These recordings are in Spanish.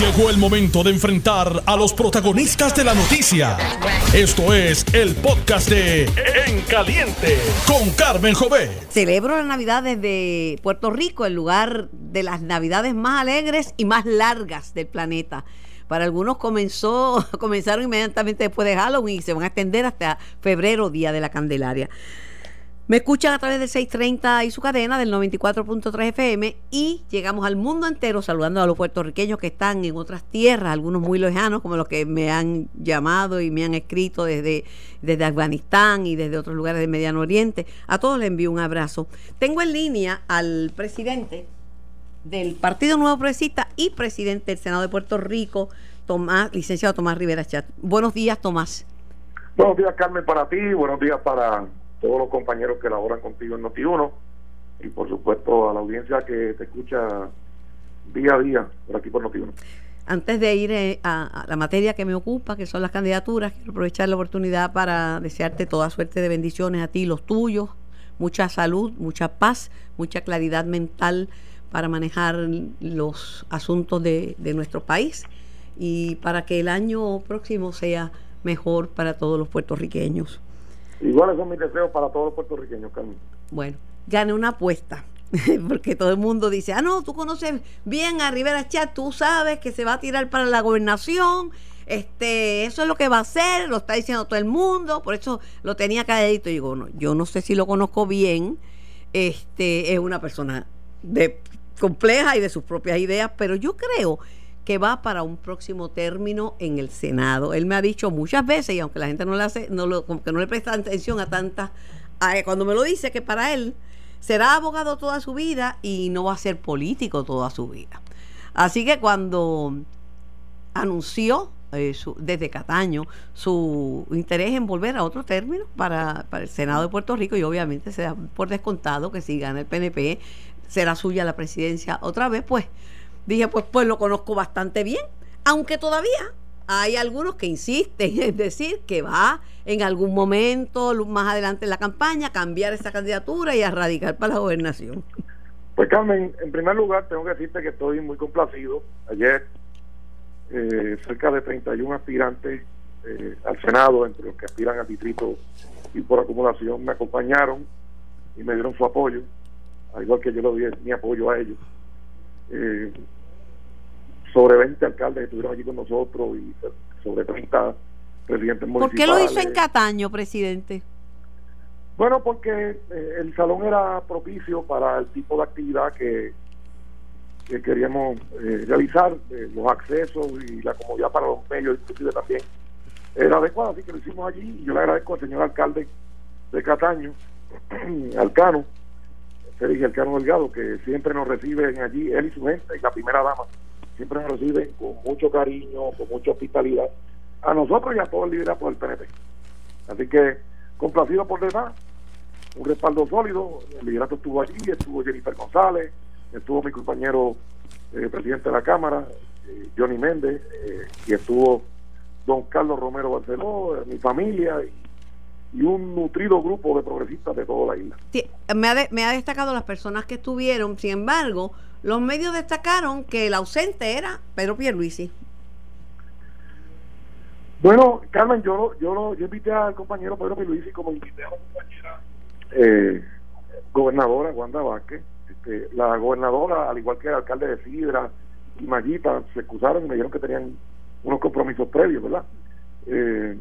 Llegó el momento de enfrentar a los protagonistas de la noticia. Esto es el podcast de En Caliente con Carmen Jové. Celebro la Navidad desde Puerto Rico, el lugar de las Navidades más alegres y más largas del planeta. Para algunos comenzó, comenzaron inmediatamente después de Halloween y se van a extender hasta febrero, Día de la Candelaria. Me escuchan a través del 630 y su cadena del 94.3 FM y llegamos al mundo entero saludando a los puertorriqueños que están en otras tierras, algunos muy lejanos como los que me han llamado y me han escrito desde, desde Afganistán y desde otros lugares del Mediano Oriente. A todos les envío un abrazo. Tengo en línea al presidente del Partido Nuevo Progresista y presidente del Senado de Puerto Rico, Tomás, licenciado Tomás Rivera Chat. Buenos días, Tomás. Buenos días, Carmen, para ti, buenos días para todos los compañeros que laboran contigo en Noti1 y por supuesto a la audiencia que te escucha día a día por aquí por Noti1. Antes de ir eh, a, la materia que me ocupa, que son las candidaturas, quiero aprovechar la oportunidad para desearte toda suerte de bendiciones a ti y los tuyos, mucha salud, mucha paz, mucha claridad mental para manejar los asuntos de, de nuestro país y para que el año próximo sea mejor para todos los puertorriqueños. Iguales son mis deseos para todos los puertorriqueños. Bueno, gane una apuesta. Porque todo el mundo dice, ah, no, tú conoces bien a Rivera Chat, tú sabes que se va a tirar para la gobernación, este, eso es lo que va a hacer, lo está diciendo todo el mundo, por eso lo tenía calladito. Y digo, no, yo no sé si lo conozco bien, este, es una persona de compleja y de sus propias ideas, pero yo creo que va para un próximo término en el Senado. Él me ha dicho muchas veces, y aunque la gente no le hace, no lo, como que no le presta atención a tantas, cuando me lo dice que para él será abogado toda su vida y no va a ser político toda su vida. Así que cuando anunció eh, desde Cataño su interés en volver a otro término para, para, el Senado de Puerto Rico y obviamente se da por descontado que si gana el PNP será suya la presidencia otra vez, pues dije, pues, pues lo conozco bastante bien, aunque todavía hay algunos que insisten en decir que va en algún momento, más adelante en la campaña, cambiar esa candidatura y a radicar para la gobernación. Pues Carmen, en primer lugar tengo que decirte que estoy muy complacido. Ayer eh, cerca de 31 aspirantes eh, al Senado, entre los que aspiran a distrito y por acumulación, me acompañaron y me dieron su apoyo, al igual que yo le di mi apoyo a ellos. Eh, sobre 20 alcaldes estuvieron aquí con nosotros y sobre 30 presidentes municipales. ¿Por qué lo hizo en Cataño, presidente? Bueno, porque eh, el salón era propicio para el tipo de actividad que, que queríamos eh, realizar, los accesos y la comodidad para los medios, inclusive también era adecuado, así que lo hicimos allí y yo le agradezco al señor alcalde de Cataño, Alcano, Félix Alcano Delgado, que siempre nos reciben allí, él y su gente, y la primera dama, siempre nos reciben con mucho cariño, con mucha hospitalidad, a nosotros y a todo el liderato del PNP. Así que, complacido por demás, un respaldo sólido, el liderato estuvo allí, estuvo Jennifer González, estuvo mi compañero eh, presidente de la Cámara, eh, Johnny Méndez, eh, y estuvo don Carlos Romero Barceló, mi familia, y y un nutrido grupo de progresistas de toda la isla. me, ha me ha destacado las personas que estuvieron, sin embargo, los medios destacaron que el ausente era Pedro Pierluisi. Bueno, Carmen, yo yo yo invité al compañero Pedro Pierluisi como invité a la compañera eh, gobernadora Wanda Vázquez. Este, la gobernadora, al igual que el alcalde de Sidra y Mayita, se excusaron y me dijeron que tenían unos compromisos previos, ¿verdad? Eh,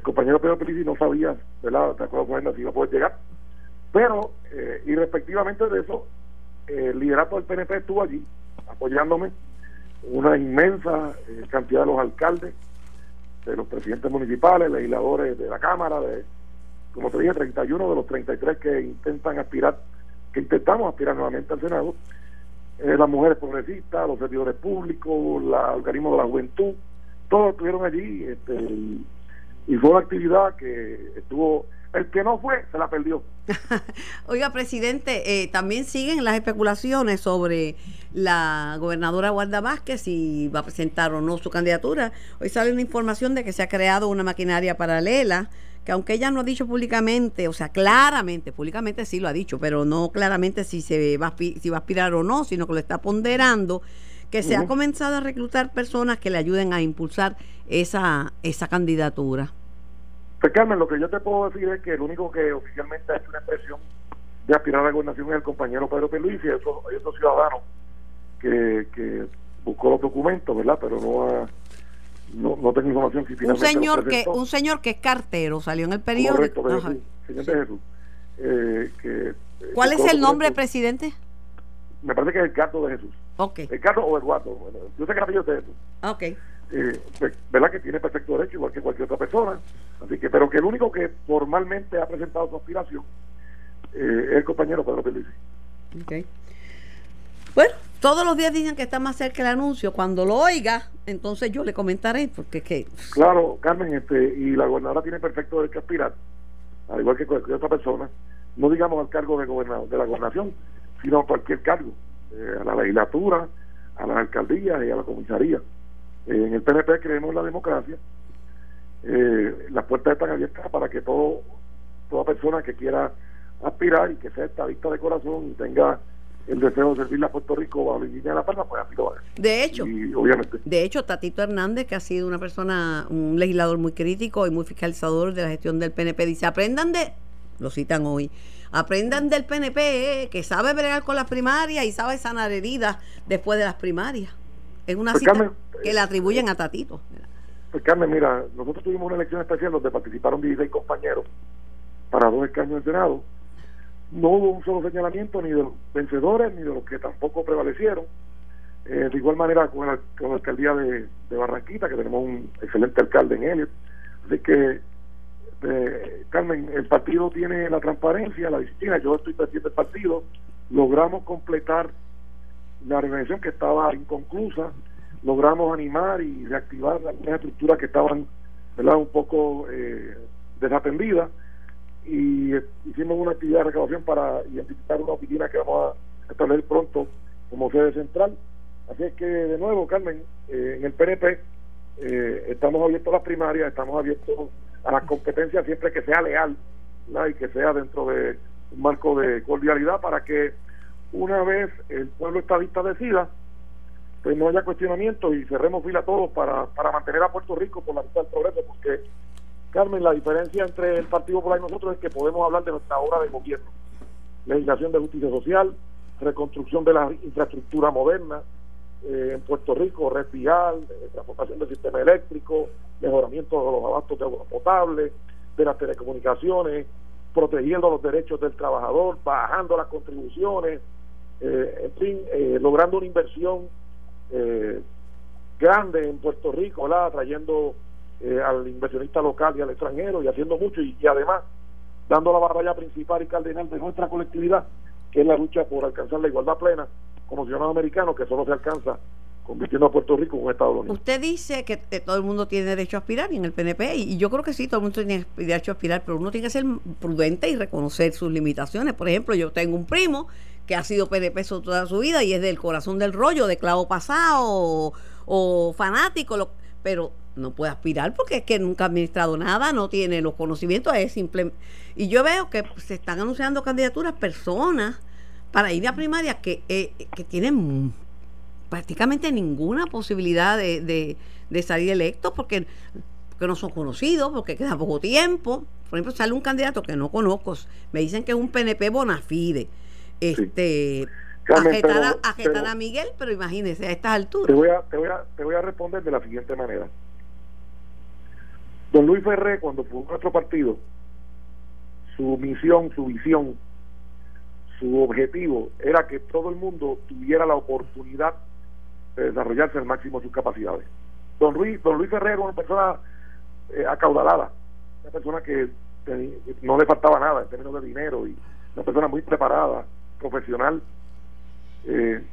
el compañero Pedro Pierluisi no sabía, ¿verdad? De acuerdo con si iba a poder llegar. Pero, eh, y respectivamente de eso, el liderato del PNP estuvo allí apoyándome, una inmensa eh, cantidad de los alcaldes, de los presidentes municipales, legisladores de la Cámara, de, como te dije, 31 de los 33 que intentan aspirar, que intentamos aspirar nuevamente al Senado, eh, las mujeres progresistas, los servidores públicos, los organismos de la juventud, todos estuvieron allí este, y fue una actividad que estuvo el que no fue se la perdió. Oiga, presidente, eh, también siguen las especulaciones sobre la gobernadora Wanda Vázquez si va a presentar o no su candidatura. Hoy sale una información de que se ha creado una maquinaria paralela que aunque ella no ha dicho públicamente, o sea, claramente, públicamente sí lo ha dicho, pero no claramente si se va si va a aspirar o no, sino que lo está ponderando que se ha comenzado a reclutar personas que le ayuden a impulsar esa, esa candidatura. Pues Carmen, lo que yo te puedo decir es que el único que oficialmente ha hecho una expresión de aspirar a la gobernación es el compañero Pedro Peluís y eso, hay otro ciudadano que, que buscó los documentos, ¿verdad? Pero no no, no tengo información si un señor que un señor que es cartero salió en el periódico. Correcto, señor de Jesús, eh, que, eh, ¿cuál es el nombre presidente? me parece que es el Cardo de Jesús el Cardo o Eduardo bueno, yo sé que el de Jesús ok. Eh, pues, verdad que tiene perfecto derecho igual que cualquier otra persona así que pero que el único que formalmente ha presentado su aspiración eh, es el compañero Pedro Pérez ok. Bueno todos los días dicen que está más cerca el anuncio. Cuando lo oiga, entonces yo le comentaré, porque es que... Claro, Carmen, este, y la gobernadora tiene perfecto derecho a aspirar, al igual que cualquier otra persona, no digamos al cargo de, gobernador, de la gobernación, sino a cualquier cargo, eh, a la legislatura, a la alcaldía y a la comisaría. Eh, en el PNP creemos en la democracia, eh, las puertas están abiertas para que todo toda persona que quiera aspirar y que sea estadista de corazón y tenga el deseo de servirle a Puerto Rico a la de la Palma, pues así lo va a De hecho, obviamente. de hecho, Tatito Hernández, que ha sido una persona, un legislador muy crítico y muy fiscalizador de la gestión del PNP, dice, aprendan de, lo citan hoy, aprendan del PNP, eh, que sabe bregar con las primarias y sabe sanar heridas después de las primarias. Es una pues, cita que le atribuyen a Tatito. Pues Carmen, mira, nosotros tuvimos una elección especial donde participaron 16 compañeros para dos escaños en Senado no hubo un solo señalamiento ni de los vencedores ni de los que tampoco prevalecieron. Eh, de igual manera con la, con la alcaldía de, Barranquita, que tenemos un excelente alcalde en Elliot. Así que, eh, Carmen, el partido tiene la transparencia, la disciplina. Yo estoy presidente del partido. Logramos completar la organización que estaba inconclusa. Logramos animar y reactivar algunas estructuras que estaban ¿verdad? un poco eh, desatendidas y hicimos una actividad de recaudación para identificar una oficina que vamos a establecer pronto como sede central. Así es que, de nuevo, Carmen, eh, en el PNP eh, estamos abiertos a las primarias, estamos abiertos a las competencias siempre que sea leal y que sea dentro de un marco de cordialidad para que una vez el pueblo estadista decida, pues no haya cuestionamiento y cerremos fila todos para, para mantener a Puerto Rico por la vista del progreso, porque Carmen, la diferencia entre el Partido Popular y nosotros es que podemos hablar de nuestra obra de gobierno. Legislación de justicia social, reconstrucción de la infraestructura moderna eh, en Puerto Rico, red vial, transportación del sistema eléctrico, mejoramiento de los abastos de agua potable, de las telecomunicaciones, protegiendo los derechos del trabajador, bajando las contribuciones, eh, en fin, eh, logrando una inversión grande en Puerto Rico, ¿verdad? trayendo eh, al inversionista local y al extranjero y haciendo mucho y, además dando la batalla principal y cardenal de nuestra colectividad, que es la lucha por alcanzar la igualdad plena como ciudadanos americanos, que solo se alcanza convirtiendo a Puerto Rico en un Estado Unido. Usted dice que todo el mundo tiene derecho a aspirar y en el PNP, y yo creo que sí, todo el mundo tiene derecho a aspirar, pero uno tiene que ser prudente y reconocer sus limitaciones. Por ejemplo, yo tengo un primo que ha sido PNP toda su vida y es del corazón del rollo, de clavo pasado o, fanático, pero no puede aspirar porque es que nunca ha administrado nada, no tiene los conocimientos, es simple. Y yo veo que se están anunciando candidaturas personas para ir a primaria que, eh, que tienen prácticamente ninguna posibilidad de, de, salir electos porque, porque no son conocidos, porque queda poco tiempo. Por ejemplo, sale un candidato que no conozco, me dicen que es un PNP bona fide. Este, ajetar, a, Miguel, pero imagínese a estas alturas. Te voy a, te, voy a, te voy a responder de la siguiente manera. Don Luis Ferré, cuando fue nuestro partido, su misión, su visión, su objetivo era que todo el mundo tuviera la oportunidad de desarrollarse al máximo sus capacidades. Don Luis, don Luis Ferré era una persona eh, acaudalada, una persona que no le faltaba nada en términos de dinero y una persona muy preparada, profesional, eh,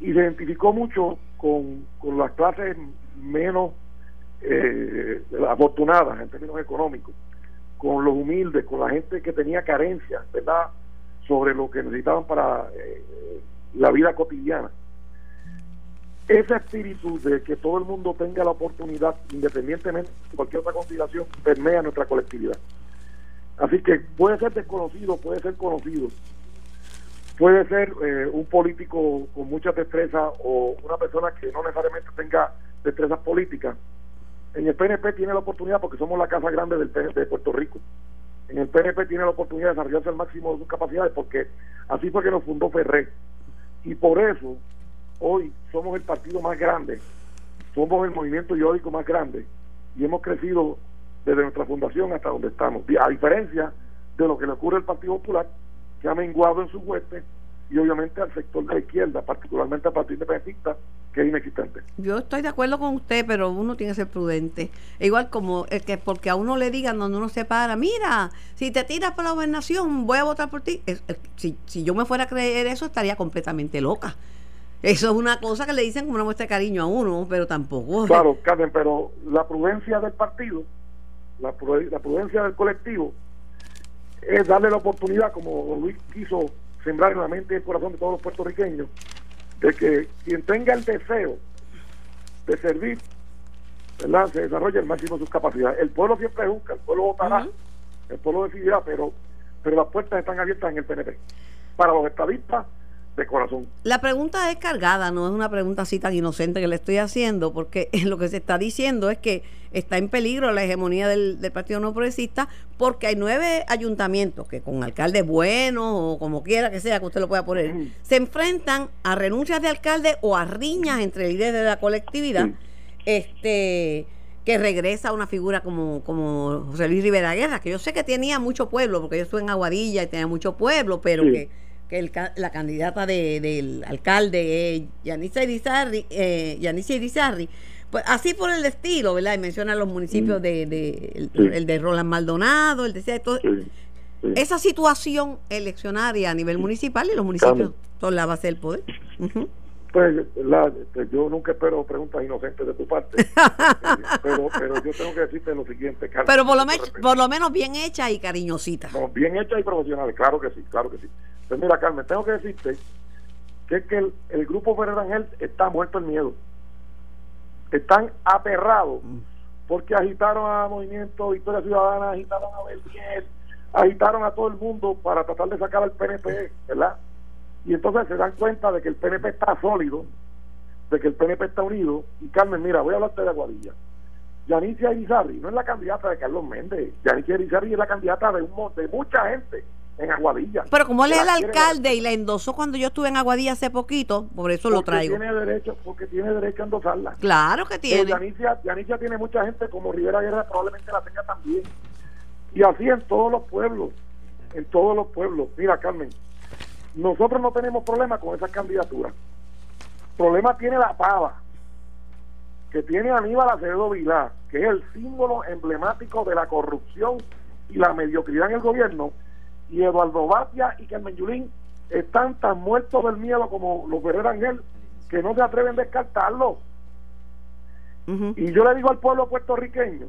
y se identificó mucho con, con las clases menos eh, afortunadas en términos económicos, con los humildes, con la gente que tenía carencias, ¿verdad?, sobre lo que necesitaban para eh, la vida cotidiana. Ese espíritu de que todo el mundo tenga la oportunidad, independientemente de cualquier otra consideración, permea nuestra colectividad. Así que puede ser desconocido, puede ser conocido, puede ser eh, un político con mucha destreza o una persona que no necesariamente tenga destrezas políticas. En el PNP tiene la oportunidad porque somos la casa grande del de Puerto Rico. En el PNP tiene la oportunidad de desarrollarse al máximo de sus capacidades porque así fue que nos fundó Ferré. Y por eso hoy somos el partido más grande, somos el movimiento iódico más grande y hemos crecido desde nuestra fundación hasta donde estamos. A diferencia de lo que le ocurre al Partido Popular, que ha menguado en su hueste y obviamente al sector de la izquierda, particularmente al Partido Independentista, que es inexistente. Yo estoy de acuerdo con usted, pero uno tiene que ser prudente. Igual como el que porque a uno le digan donde uno se para, mira, si te tiras por la gobernación, voy a votar por ti. si, si yo me fuera a creer eso, estaría completamente loca. Eso es una cosa que le dicen como una muestra de cariño a uno, pero tampoco. Claro, Carmen, pero la prudencia del partido, la, prudencia del colectivo, es darle la oportunidad, como Luis quiso sembrar en la mente y el corazón de todos los puertorriqueños, de que quien tenga el deseo de servir, ¿verdad? se desarrolle al máximo sus capacidades. El pueblo siempre juzga, el pueblo votará, el pueblo decidirá, pero, pero las puertas están abiertas en el PNP. Para los estadistas, de corazón. La pregunta es cargada, no es una pregunta así tan inocente que le estoy haciendo, porque lo que se está diciendo es que está en peligro la hegemonía del, Partido No Progresista porque hay nueve ayuntamientos que con alcaldes buenos o como quiera que sea que usted lo pueda poner, se enfrentan a renuncias de alcalde o a riñas entre líderes de la colectividad, este que regresa una figura como, como José Luis Rivera Guerra, que yo sé que tenía mucho pueblo, porque yo estuve en Aguadilla y tenía mucho pueblo, pero que que el, la candidata de, del alcalde Yanice Irizarri, eh, Irizarri, pues así por el estilo, ¿verdad? Y menciona los municipios mm. de, el, de Roland Maldonado, el de esa situación eleccionaria a nivel municipal y los municipios son la base del poder. Pues, la, pues, yo nunca espero preguntas inocentes de tu parte, pero, pero yo tengo que decirte lo siguiente, Carmen. Pero por lo, por lo menos bien hecha y cariñosita. bien hecha y profesional, claro que sí, claro que sí. Pues mira, Carmen, tengo que decirte que es que el, grupo Ferrer Ángel está muerto el miedo. Están aterrados porque agitaron a Movimiento Victoria Ciudadana, agitaron a Belmiel, agitaron a todo el mundo para tratar de sacar al PNP, ¿verdad? Y entonces se dan cuenta de que el PNP está sólido, de que el PNP está unido. Y Carmen, mira, voy a hablarte de Aguadilla. Yanicia Irizarri no es la candidata de Carlos Méndez. Yanicia Irizarri es la candidata de, un, de mucha gente en Aguadilla. Pero como él es el alcalde y la endosó cuando yo estuve en Aguadilla hace poquito, por eso lo traigo. Tiene derecho, porque tiene derecho a endosarla. Claro que tiene. Yanicia, tiene mucha gente, como Rivera Guerra probablemente la tenga también. Y así en todos los pueblos, en todos los pueblos. Mira, Carmen, nosotros no tenemos problema con esas candidaturas. Problema tiene la pava, que tiene Aníbal Acevedo Vilá, que es el símbolo emblemático de la corrupción y la mediocridad en el gobierno, y Eduardo Batia y Carmen Yulín están tan muertos del miedo como los Ferrer Ángel que no se atreven a descartarlo. Y yo le digo al pueblo puertorriqueño,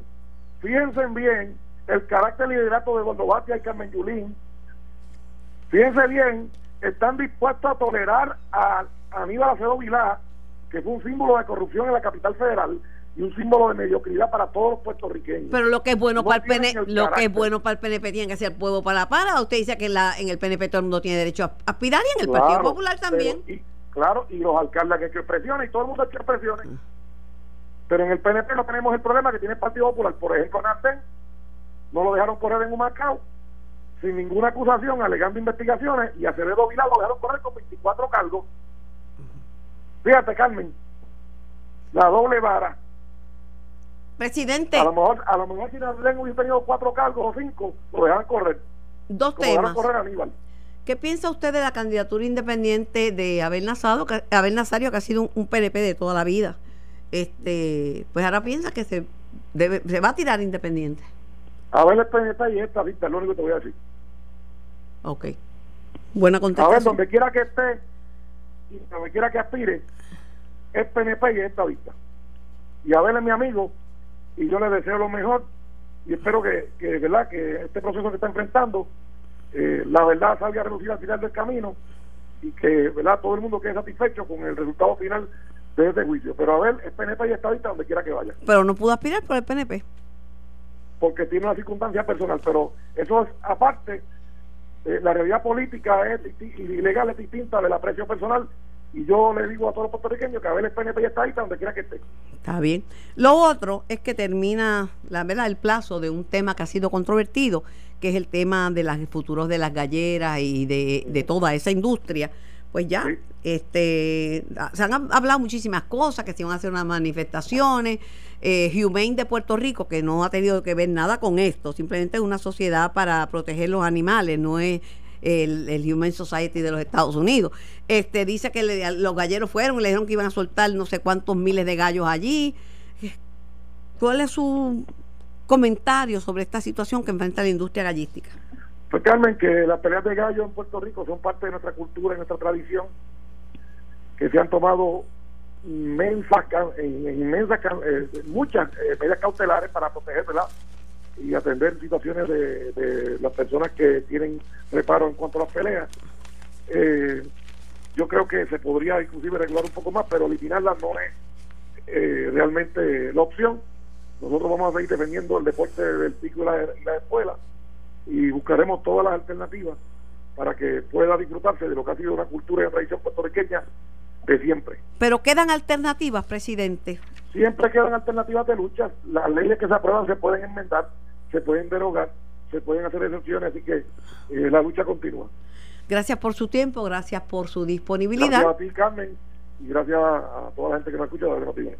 fíjense bien el carácter liderato de Eduardo Batia y Carmen Yulín, fíjense bien, están dispuestos a tolerar a Aníbal Acedo Vilá, que fue un símbolo de corrupción en la capital federal, y un símbolo de mediocridad para todos los puertorriqueños. Pero lo que es bueno para el PNP, lo que es bueno para el PNP tiene que ser pueblo para la para. Usted dice que en, la, en el PNP todo el mundo tiene derecho a aspirar y en el Partido Popular también. y, claro, y los alcaldes que hecho presiones y todo el mundo ha hecho presiones. Pero en el PNP no tenemos el problema que tiene el Partido Popular. Por ejemplo, Narten no lo dejaron correr en un Macao sin ninguna acusación, alegando investigaciones, y a Vilá lo dejaron correr con 24 cargos. Fíjate, Carmen, la doble vara Presidente. A lo mejor, a lo mejor si hubiese tenido cuatro cargos o cinco, lo dejan correr. Dos temas. ¿Qué piensa usted de la candidatura independiente de Abel Nazario, que, Abel Nazario, que ha sido un, PNP de toda la vida? Este, pues ahora piensa que se, debe, se va a tirar independiente. Abel es PNP y esta vista, es lo único que te voy a decir. Ok. Buena contestación. A ver, donde quiera que esté y donde quiera que aspire, es PNP y esta vista. Y Abel es mi amigo y yo le deseo lo mejor y espero que, que verdad que este proceso que está enfrentando eh, la verdad salga a reducir al final del camino y que verdad todo el mundo quede satisfecho con el resultado final de este juicio. Pero a ver el PNP ya está ahorita donde quiera que vaya. Pero no pudo aspirar por el PNP porque tiene una circunstancia personal pero eso es aparte eh, la realidad política es y legal es distinta del aprecio personal y yo le digo a todos los puertorriqueños que a ver el PNP ya está ahí donde quiera que esté. Está bien. Lo otro es que termina, la verdad, el plazo de un tema que ha sido controvertido, que es el tema de los futuros de las galleras y de, de toda esa industria. Pues ya, este, se han hablado muchísimas cosas, que se van a hacer unas manifestaciones. Eh, Humane de Puerto Rico, que no ha tenido que ver nada con esto, simplemente es una sociedad para proteger los animales, no es el, el Human Society de los Estados Unidos. Este dice que los galleros fueron y le dijeron que iban a soltar no sé cuántos miles de gallos allí. ¿Cuál es su comentario sobre esta situación que enfrenta la industria gallística? Pues Carmen, que las peleas de gallos en Puerto Rico son parte de nuestra cultura y nuestra tradición, que se han tomado inmensas eh, muchas eh, medidas cautelares para proteger, ¿verdad? Y atender situaciones de, las personas que tienen reparo en cuanto a las peleas. Eh, yo creo que se podría inclusive regular un poco más, pero eliminarlas no es eh, realmente la opción. Nosotros vamos a seguir defendiendo el deporte del pico y la, la escuela y buscaremos todas las alternativas para que pueda disfrutarse de lo que ha sido una cultura y una tradición puertorriqueña de siempre. Pero quedan alternativas, presidente. Siempre quedan alternativas de lucha. Las leyes que se aprueban se pueden enmendar se pueden derogar, se pueden hacer excepciones, así que eh, la lucha continúa. Gracias por su tiempo, gracias por su disponibilidad. Gracias a ti, Carmen, y gracias a toda la gente que me escucha de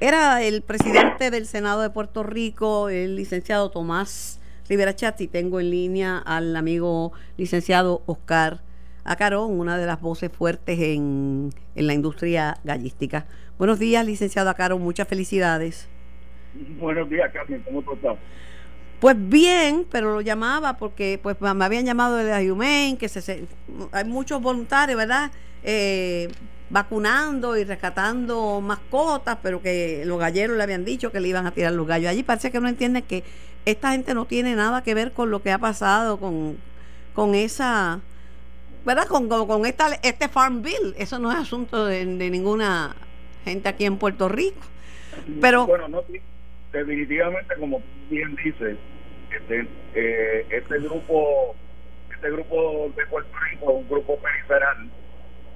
Era el presidente del Senado de Puerto Rico, el licenciado Tomás Rivera Chatti. Tengo en línea al amigo licenciado Oscar Acarón, una de las voces fuertes en, en la industria gallística. Buenos días, licenciado Acarón, muchas felicidades. Buenos días, Carmen, ¿cómo estás? Pues bien, pero lo llamaba porque pues me habían llamado de la Humane, que se, hay muchos voluntarios, ¿verdad? Eh, vacunando y rescatando mascotas, pero que los galleros le habían dicho que le iban a tirar los gallos. Allí parece que no entienden que esta gente no tiene nada que ver con lo que ha pasado con, con esa, ¿verdad? Con, con, esta, este Farm Bill. Eso no es asunto de, ninguna gente aquí en Puerto Rico. Pero, bueno, no, definitivamente, como bien dices, este, eh, este grupo este grupo de Puerto Rico un grupo periferal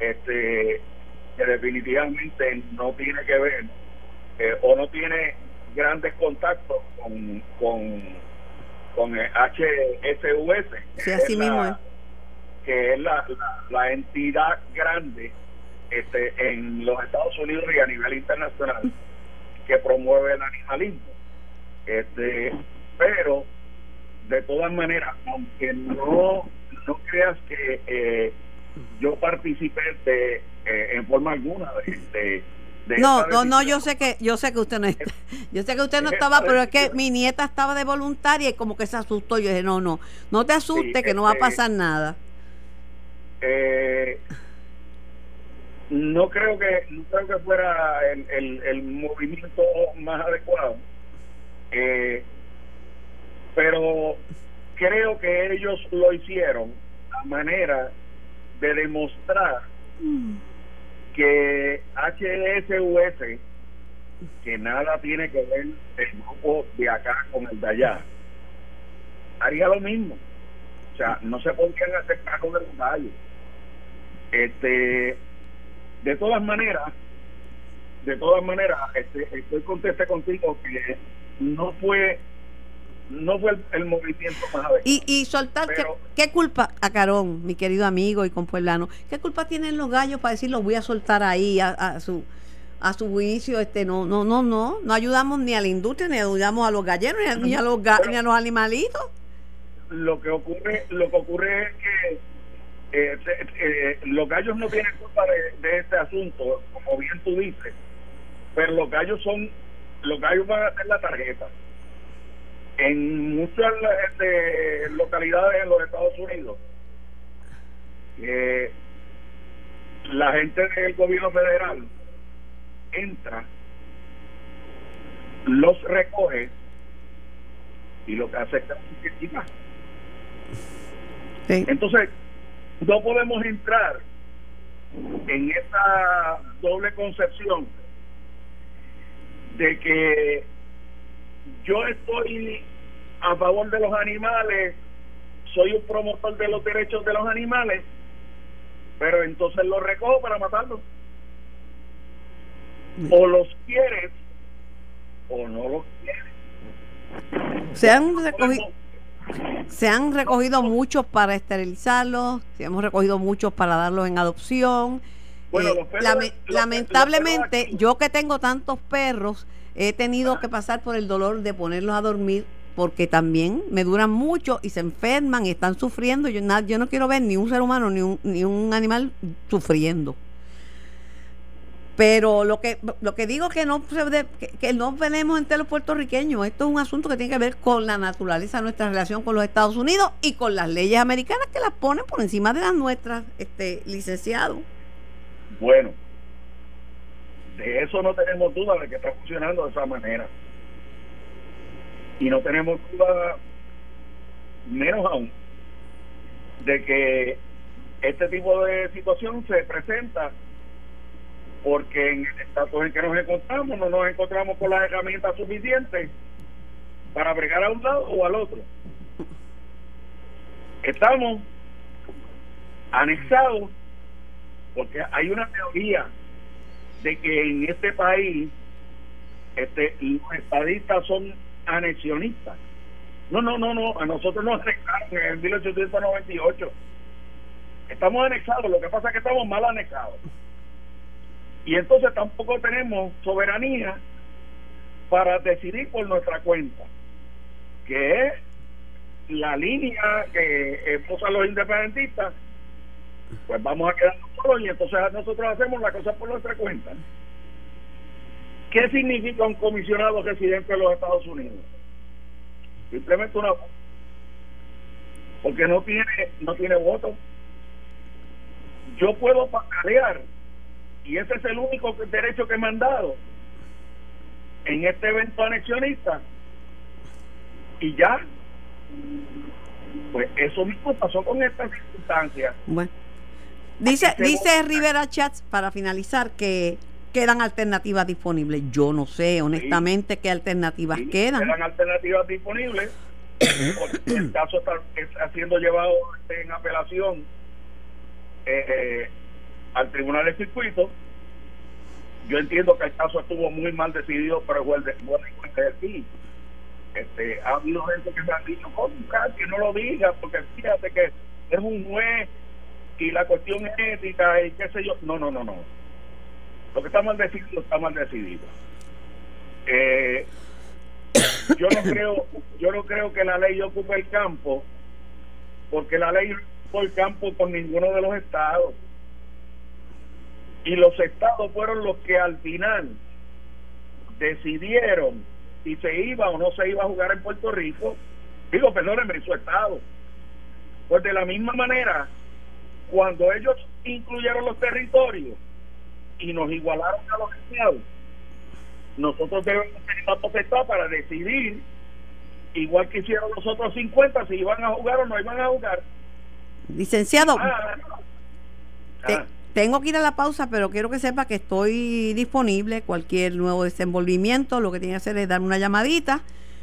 este que definitivamente no tiene que ver eh, o no tiene grandes contactos con con con HSUS sí, así mismo que es la, la, entidad grande este en los Estados Unidos y a nivel internacional que promueve el animalismo. Este pero de todas maneras, aunque no, no creas que eh, yo participé de, eh, en forma alguna de, no, no, no, yo sé que yo sé que usted no está, yo sé que usted no estaba, pero es que mi nieta estaba de voluntaria y como que se asustó. Yo dije, no, no, no te asustes que no va a este, pasar nada. Eh, no creo que no creo que fuera el, el, el movimiento más adecuado. Eh, pero creo que ellos lo hicieron a manera de demostrar que HSUS, que nada tiene que ver el grupo de acá con el de allá, haría lo mismo. O sea, no se podrían hacer cargo de los Este, de todas maneras, de todas maneras, este, estoy conteste contigo que no fue no fue el, movimiento más adecuado. Y, y soltar, ¿qué, culpa a Carón, mi querido amigo y compueblano, qué culpa tienen los gallos para decir los voy a soltar ahí a, su a su juicio este no no no no no ayudamos ni a la industria ni ayudamos a los galleros ni a, los ni a los animalitos. Lo que ocurre lo que ocurre es que eh, eh, los gallos no tienen culpa de, de, este asunto como bien tú dices pero los gallos son los gallos van a hacer la tarjeta en muchas este, localidades en los Estados Unidos, eh, la gente del gobierno federal entra, los recoge y lo que hace es que Entonces, no podemos entrar en esa doble concepción de que yo estoy a favor de los animales soy un promotor de los derechos de los animales, pero entonces los recojo para matarlos. O los quieres o no los quieres. Se han recogido, se han recogido muchos para esterilizarlos, se hemos recogido muchos para darlos en adopción. Bueno, Eh, los perros- lame- los- lamentablemente, los perros aquí- yo que tengo tantos perros, he tenido que pasar por el dolor de ponerlos a dormir porque también me duran mucho y se enferman y están sufriendo. Yo, na- yo no quiero ver ni un ser humano ni un, ni un animal sufriendo. Pero lo que lo que digo que no que, que no tenemos entre los puertorriqueños. Esto es un asunto que tiene que ver con la naturaleza de nuestra relación con los Estados Unidos y con las leyes americanas que las ponen por encima de las nuestras, este licenciado. Bueno, de eso no tenemos duda de que está funcionando de esa manera. Y no tenemos duda, menos aún, de que este tipo de situación se presenta porque en el estatus en que nos encontramos no nos encontramos con las herramientas suficientes para bregar a un lado o al otro. Estamos anexados porque hay una teoría de que en este país este, los estadistas son anexionistas. No, no, no, no, a nosotros nos anexaron en 1898. Estamos anexados, lo que pasa es que estamos mal anexados. Y entonces tampoco tenemos soberanía para decidir por nuestra cuenta, que es la línea que esposan los independentistas pues vamos a quedarnos solos y entonces nosotros hacemos la cosa por nuestra cuenta. ¿Qué significa un comisionado residente de los Estados Unidos? Simplemente una porque no tiene no tiene voto. Yo puedo patalear y ese es el único derecho que me han dado en este evento anexionista y ya pues eso mismo pasó con estas circunstancias Bueno. Dice, dice Rivera Chats, para finalizar, que quedan alternativas disponibles. Yo no sé, honestamente, qué alternativas Sí, quedan. Quedan alternativas disponibles. porque el caso está, está siendo llevado en apelación eh, al Tribunal de Circuito. Yo entiendo que el caso estuvo muy mal decidido, pero el de, juez de aquí. Este, ha habido gente que me han dicho, "Oh, que no lo digas, porque fíjate que es un juez y la cuestión es ética y qué sé yo. No, no, no, no. Lo que está mal decidido está mal decidido. Eh, yo no creo yo no creo que la ley ocupe el campo porque la ley no el campo con ninguno de los estados y los estados fueron los que al final decidieron si se iba o no se iba a jugar en Puerto Rico digo perdónenme en su estado pues de la misma manera cuando ellos incluyeron los territorios y nos igualaron a los estados nosotros debemos tener la potestad para decidir, igual que hicieron los otros 50, si iban a jugar o no iban a jugar. Licenciado, Ah, te- ah, tengo que ir a la pausa, pero quiero que sepa que estoy disponible. Cualquier nuevo desenvolvimiento, lo que tiene que hacer es darme una llamadita.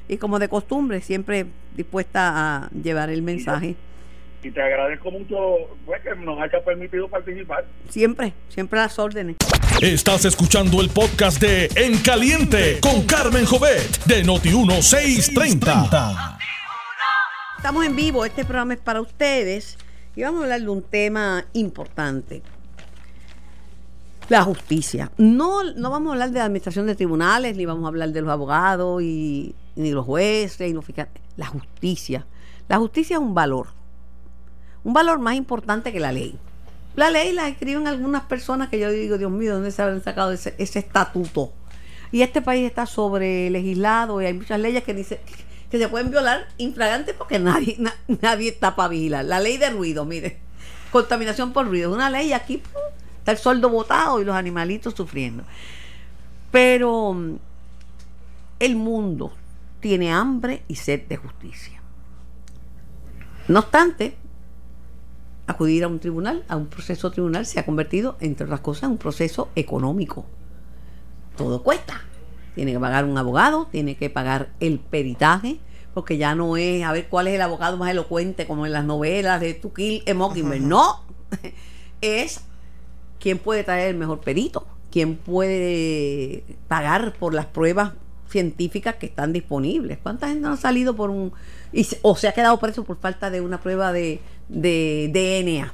Y como de costumbre, siempre dispuesta a llevar el mensaje. Y te agradezco mucho pues, que nos haya permitido participar. Siempre, siempre a las órdenes. Estás escuchando el podcast de En Caliente con Carmen Jovet de Noti1630. Estamos en vivo, este programa es para ustedes y vamos a hablar de un tema importante. La justicia. No, no vamos a hablar de la administración de tribunales, ni vamos a hablar de los abogados, y, ni los jueces, y los fiscales. La justicia. La justicia es un valor. Un valor más importante que la ley. La ley la escriben algunas personas que yo digo, Dios mío, ¿dónde se habrán sacado ese, estatuto? Y este país está sobre legislado y hay muchas leyes que dice que se pueden violar infragantes porque nadie na- nadie está para vigilar. La ley de ruido, mire, contaminación por ruido, es una ley aquí está el soldo botado y los animalitos sufriendo. Pero mm, el mundo tiene hambre y sed de justicia. No obstante, acudir a un tribunal, a un proceso tribunal, se ha convertido, entre otras cosas, en un proceso económico. Todo cuesta. Tiene que pagar un abogado, tiene que pagar el peritaje, porque ya no es a ver cuál es el abogado más elocuente como en las novelas de To Kill a Mockingbird, no, es quién puede traer el mejor perito, quién puede pagar por las pruebas científicas que están disponibles. ¿Cuánta gente no ha salido por un... o se ha quedado preso por falta de una prueba de, de DNA?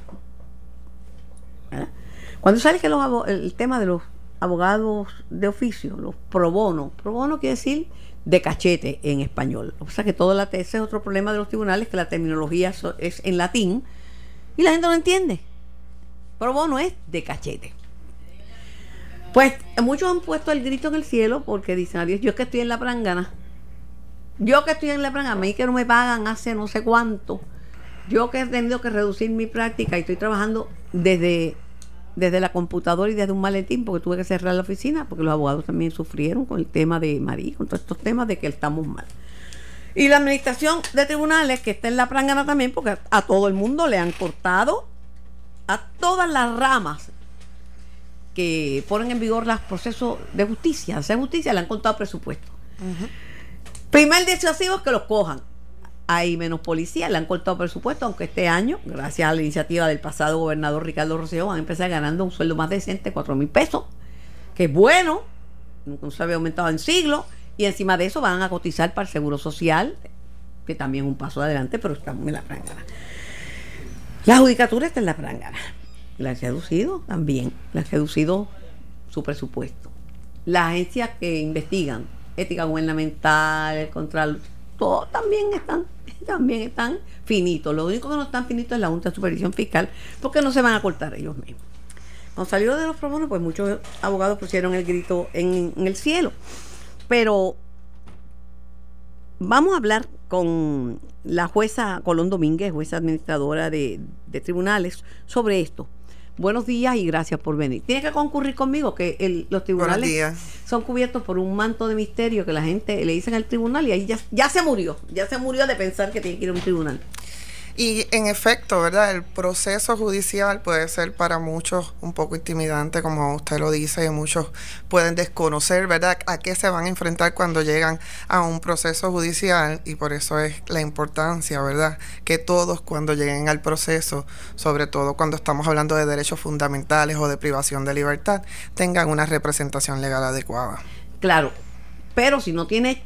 Cuando sale que los, el tema de los abogados de oficio, los pro bono, pro bono quiere decir de cachete en español. O sea que todo la ese es otro problema de los tribunales, que la terminología es en latín y la gente no entiende. Pro bono es de cachete. Pues muchos han puesto el grito en el cielo porque dicen, adiós, yo que estoy en la prangana, yo que estoy en la prangana, a mí que no me pagan hace no sé cuánto, yo que he tenido que reducir mi práctica y estoy trabajando desde, desde la computadora y desde un maletín porque tuve que cerrar la oficina porque los abogados también sufrieron con el tema de María, con todos estos temas de que estamos mal. Y la administración de tribunales que está en la prangana también porque a todo el mundo le han cortado a todas las ramas que ponen en vigor los procesos de justicia, hacer justicia, le han contado presupuesto. Primer decisivo es que los cojan. Hay menos policía, le han cortado presupuesto, aunque este año, gracias a la iniciativa del pasado gobernador Ricardo Rosselló, van a empezar ganando un sueldo más decente, cuatro mil pesos, que es bueno, no se había aumentado en siglos, y encima de eso van a cotizar para el Seguro Social, que también es un paso adelante, pero estamos en la prangana. La judicatura está en la prangana la han reducido también, la han reducido su presupuesto. Las agencias que investigan, ética gubernamental, el control, todos también están, también están finitos. Lo único que no están finitos es la Junta de Supervisión Fiscal, porque no se van a cortar ellos mismos. Cuando salió de los promonos, pues muchos abogados pusieron el grito en, el cielo. Pero vamos a hablar con la jueza Colón Domínguez, jueza administradora de tribunales, sobre esto. Buenos días y gracias por venir. Tiene que concurrir conmigo que los tribunales son cubiertos por un manto de misterio que la gente le dicen al tribunal y ahí ya, ya se murió, ya se murió de pensar que tiene que ir a un tribunal. Y en efecto, ¿verdad? El proceso judicial puede ser para muchos un poco intimidante, como usted lo dice, y muchos pueden desconocer, ¿verdad?, a qué se van a enfrentar cuando llegan a un proceso judicial y por eso es la importancia, ¿verdad?, que todos cuando lleguen al proceso, sobre todo cuando estamos hablando de derechos fundamentales o de privación de libertad, tengan una representación legal adecuada. Claro, pero si no tiene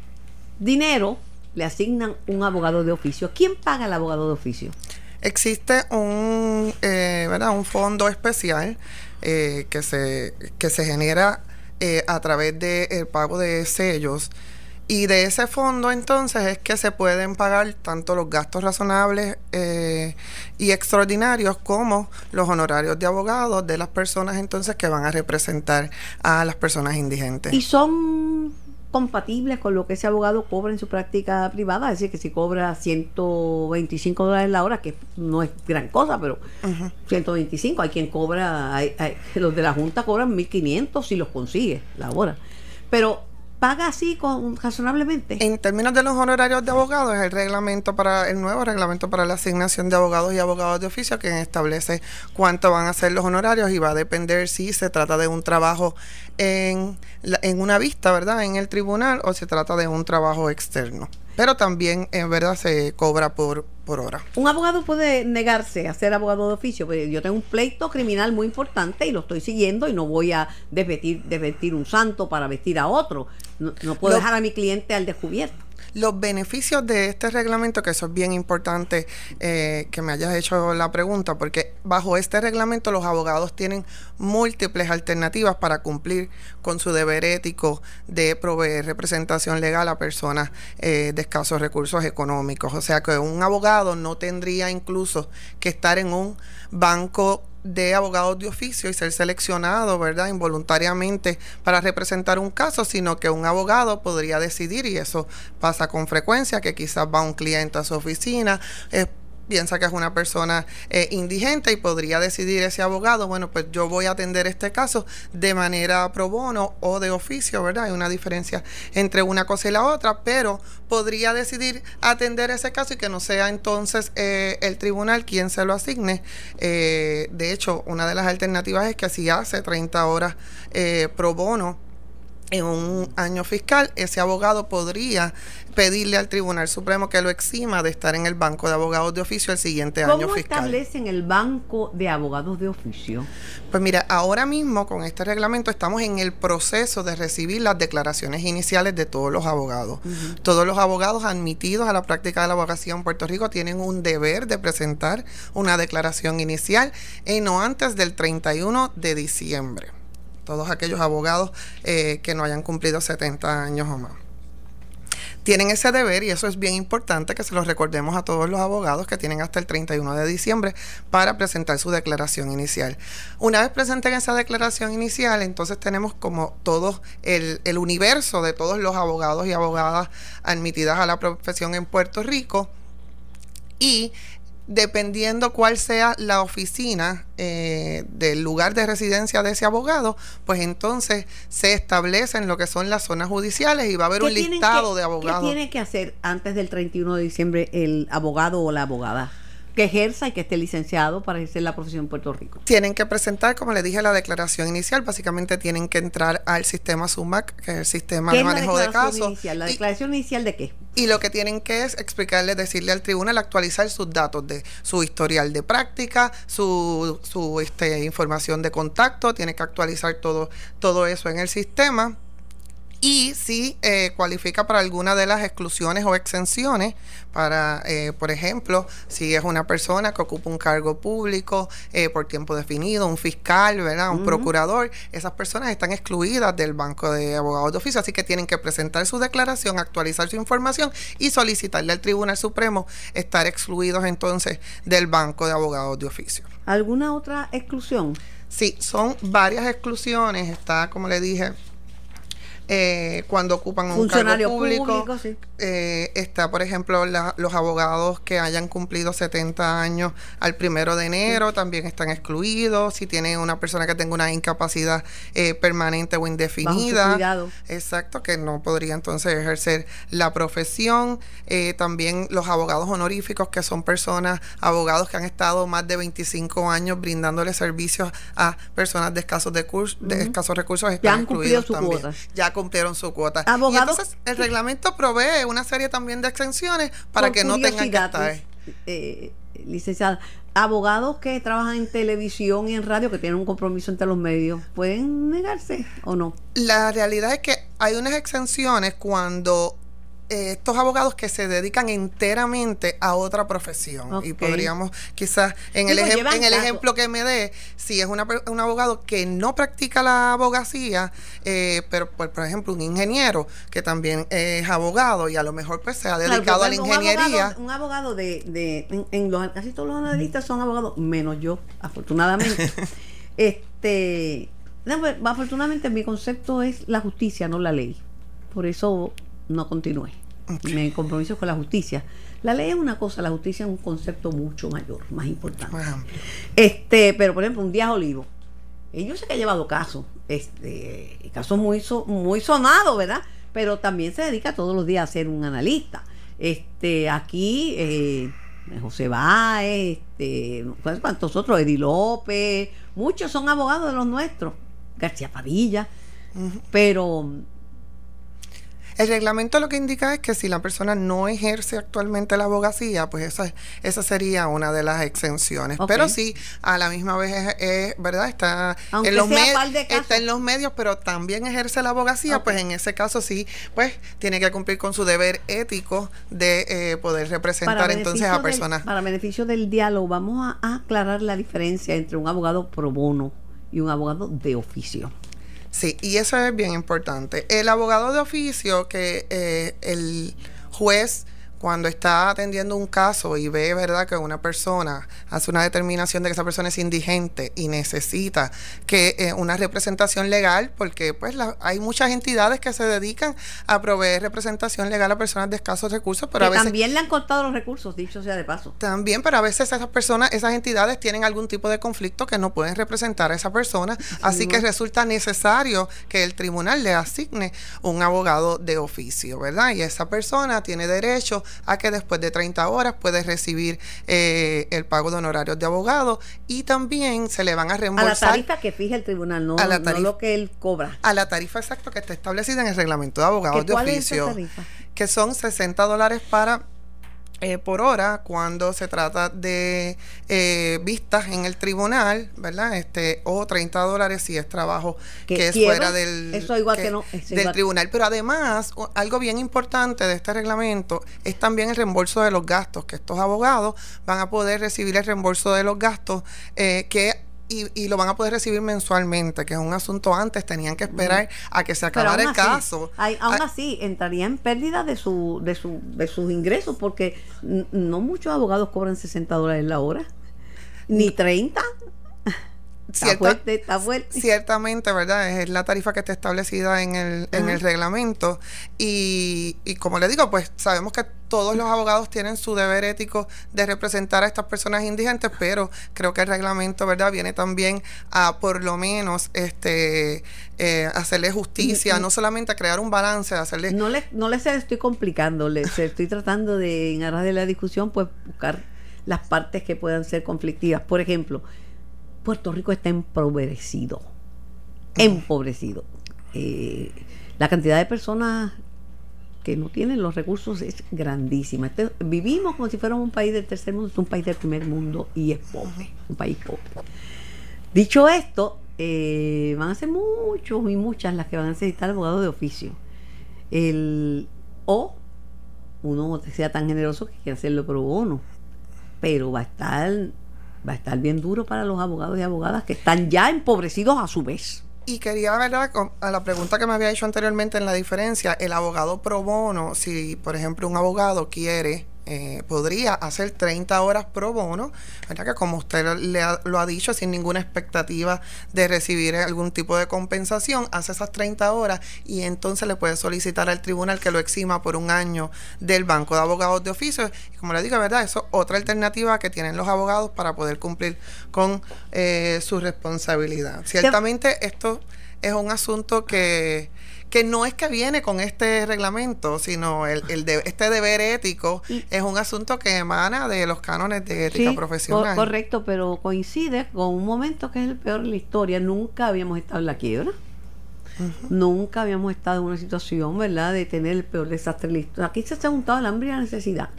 dinero, le asignan un abogado de oficio. ¿Quién paga el abogado de oficio? Existe un, eh, ¿verdad? un fondo especial eh, que, se, que se genera eh, a través del pago de sellos. Y de ese fondo entonces es que se pueden pagar tanto los gastos razonables y extraordinarios como los honorarios de abogados de las personas entonces que van a representar a las personas indigentes. ¿Y son compatibles con lo que ese abogado cobra en su práctica privada, es decir, que si cobra 125 dólares la hora, que no es gran cosa, pero 125, hay quien cobra, los de la Junta cobran 1.500 si los consigue la hora. Pero paga así con, razonablemente. En términos de los honorarios de abogados, el reglamento para el nuevo reglamento para la asignación de abogados y abogados de oficio que establece cuánto van a ser los honorarios y va a depender si se trata de un trabajo en, en una vista, ¿verdad? En el tribunal o se trata de un trabajo externo. Pero también, en verdad, se cobra por, por hora. Un abogado puede negarse a ser abogado de oficio. Pues yo tengo un pleito criminal muy importante y lo estoy siguiendo y no voy a desvestir, un santo para vestir a otro. No, puedo dejar a mi cliente al descubierto los beneficios de este reglamento, que eso es bien importante eh, que me hayas hecho la pregunta, porque bajo este reglamento los abogados tienen múltiples alternativas para cumplir con su deber ético de proveer representación legal a personas eh, de escasos recursos económicos. O sea que un abogado no tendría incluso que estar en un banco de abogados de oficio y ser seleccionado, ¿verdad? Involuntariamente para representar un caso, sino que un abogado podría decidir, y eso pasa con frecuencia, que quizás va un cliente a su oficina, piensa que es una persona eh, indigente y podría decidir ese abogado, bueno, pues yo voy a atender este caso de manera pro bono o de oficio, ¿verdad? Hay una diferencia entre una cosa y la otra, pero podría decidir atender ese caso y que no sea entonces eh, el tribunal quien se lo asigne. Eh, de hecho, una de las alternativas es que si hace 30 horas pro bono, en un año fiscal, ese abogado podría pedirle al Tribunal Supremo que lo exima de estar en el banco de abogados de oficio el siguiente año ¿Cómo fiscal. establecen el banco de abogados de oficio? Pues mira, ahora mismo con este reglamento estamos en el proceso de recibir las declaraciones iniciales de todos los abogados. Todos los abogados admitidos a la práctica de la abogacía en Puerto Rico tienen un deber de presentar una declaración inicial en no antes del 31 de diciembre. Todos aquellos abogados eh, que no hayan cumplido 70 años o más tienen ese deber y eso es bien importante que se lo recordemos a todos los abogados que tienen hasta el 31 de diciembre para presentar su declaración inicial. Una vez presenten esa declaración inicial, entonces tenemos como todo el universo de todos los abogados y abogadas admitidas a la profesión en Puerto Rico y dependiendo cuál sea la oficina eh, del lugar de residencia de ese abogado, pues entonces se establecen lo que son las zonas judiciales y va a haber un listado de abogados. ¿Qué tiene que hacer antes del 31 de diciembre el abogado o la abogada? Que ejerza y que esté licenciado para ejercer la profesión en Puerto Rico. Tienen que presentar, como le dije, la declaración inicial. Básicamente tienen que entrar al sistema SUMAC, que es el sistema de manejo de casos. Inicial? ¿La declaración inicial de qué? Y lo que tienen que es explicarle, decirle al tribunal, actualizar sus datos de su historial de práctica, su, su este, información de contacto, tiene que actualizar todo, todo eso en el sistema y si eh, cualifica para alguna de las exclusiones o exenciones, para, eh, por ejemplo, si es una persona que ocupa un cargo público eh, por tiempo definido, un fiscal, ¿verdad? un procurador, esas personas están excluidas del banco de abogados de oficio, así que tienen que presentar su declaración, actualizar su información y solicitarle al Tribunal Supremo estar excluidos entonces del banco de abogados de oficio. ¿Alguna otra exclusión? Sí, son varias exclusiones, está, como le dije, eh, cuando ocupan un cargo público. Eh, está, por ejemplo, los abogados que hayan cumplido 70 años al primero de enero también están excluidos. Si tiene una persona que tenga una incapacidad eh, permanente o indefinida. Exacto, que no podría entonces ejercer la profesión. también los abogados honoríficos, que son personas, abogados que han estado más de 25 años brindándole servicios a personas de escasos, de, de escasos recursos, están incluidos también. Ya cumplieron su cuota. y entonces el reglamento provee una serie también de exenciones para que no tengan que estar. Eh, licenciada, abogados que trabajan en televisión y en radio que tienen un compromiso entre los medios, ¿pueden negarse o no? La realidad es que hay unas exenciones cuando eh, estos abogados que se dedican enteramente a otra profesión. Y podríamos quizás, en, el, pues en el ejemplo que me dé, si es una, un abogado que no practica la abogacía, eh, pero por, por, ejemplo un ingeniero que también es abogado y a lo mejor pues se ha dedicado a la ingeniería. Un abogado, de, de en, los, casi todos los analistas son abogados, menos yo, afortunadamente. este, pues, afortunadamente mi concepto es la justicia, no la ley. Por eso no continúe. Me compromiso con la justicia. La ley es una cosa, la justicia es un concepto mucho mayor, más importante. Este, pero por ejemplo, un día olivo. Yo sé que ha llevado casos, este, casos muy muy sonados, ¿verdad? Pero también se dedica todos los días a ser un analista. Este, aquí eh, José Báez, este, cuántos otros, Edi López, muchos son abogados de los nuestros, García Padilla, pero el reglamento lo que indica es que si la persona no ejerce actualmente la abogacía, pues esa, esa sería una de las exenciones. Pero sí, a la misma vez es, verdad, está en los medios, está en los medios, pero también ejerce la abogacía, pues en ese caso sí, pues tiene que cumplir con su deber ético de eh, poder representar entonces a personas. para beneficio del diálogo, vamos a aclarar la diferencia entre un abogado pro bono y un abogado de oficio. Sí, y eso es bien importante. El abogado de oficio que eh, el juez cuando está atendiendo un caso y ve, ¿verdad?, que una persona hace una determinación de que esa persona es indigente y necesita que eh, una representación legal, porque pues hay muchas entidades que se dedican a proveer representación legal a personas de escasos recursos, pero que a veces también le han cortado los recursos, dicho sea de paso. También, pero a veces esas personas, esas entidades tienen algún tipo de conflicto que no pueden representar a esa persona, así que resulta necesario que el tribunal le asigne un abogado de oficio, ¿verdad? Y esa persona tiene derecho a que después de 30 horas puedes recibir eh, el pago de honorarios de abogado y también se le van a reembolsar. A la tarifa que fija el tribunal, no, no lo que él cobra. A la tarifa exacta que está establecida en el reglamento de abogados de oficio, que son 60 dólares para eh, por hora cuando se trata de eh, vistas en el tribunal, ¿verdad? Este o 30 dólares si es trabajo que, es fuera del, del tribunal. Pero además, algo bien importante de este reglamento es también el reembolso de los gastos, que estos abogados van a poder recibir el reembolso de los gastos eh, que y, y, lo van a poder recibir mensualmente, que es un asunto antes, tenían que esperar a que se acabara el caso. aún ah, así, entraría en pérdida de, su, de, su, de sus ingresos, porque no muchos abogados cobran 60 dólares la hora, ni 30. Está fuerte, está fuerte. Ciertamente, ¿verdad? Es la tarifa que está establecida en el, en el reglamento. Y, y como le digo, pues sabemos que todos los abogados tienen su deber ético de representar a estas personas indigentes, pero creo que el reglamento, ¿verdad?, viene también a por lo menos este eh, hacerle justicia, no solamente a crear un balance, hacerle... No les no les estoy complicando, les estoy tratando de, en aras de la discusión, pues buscar las partes que puedan ser conflictivas. Por ejemplo, Puerto Rico está empobrecido. Empobrecido. Eh, la cantidad de personas que no tienen los recursos es grandísima. Este, vivimos como si fuéramos un país del tercer mundo, es un país del primer mundo y es pobre, un país pobre. Dicho esto, eh, van a ser muchos y muchas las que van a necesitar abogado de oficio. El, o uno sea tan generoso que quiera hacerlo pro bono, pero va a estar va a estar bien duro para los abogados y abogadas que están ya empobrecidos a su vez. Y quería, ¿verdad? A la pregunta que me había hecho anteriormente en la diferencia, el abogado pro bono, si por ejemplo un abogado quiere eh, podría hacer 30 horas pro bono, ¿verdad? Que como usted le lo ha dicho, sin ninguna expectativa de recibir algún tipo de compensación, hace esas 30 horas y entonces le puede solicitar al tribunal que lo exima por un año del banco de abogados de oficio. Y como le digo, ¿verdad? Eso es otra alternativa que tienen los abogados para poder cumplir con eh, su responsabilidad. Ciertamente esto es un asunto que que no es que viene con este reglamento, sino el, el de, este deber ético es un asunto que emana de los cánones de ética profesional. correcto, pero coincide con un momento que es el peor de la historia. Nunca habíamos estado en la quiebra. Nunca habíamos estado en una situación, ¿verdad?, de tener el peor desastre de historia. Aquí se ha juntado el hambre y la necesidad.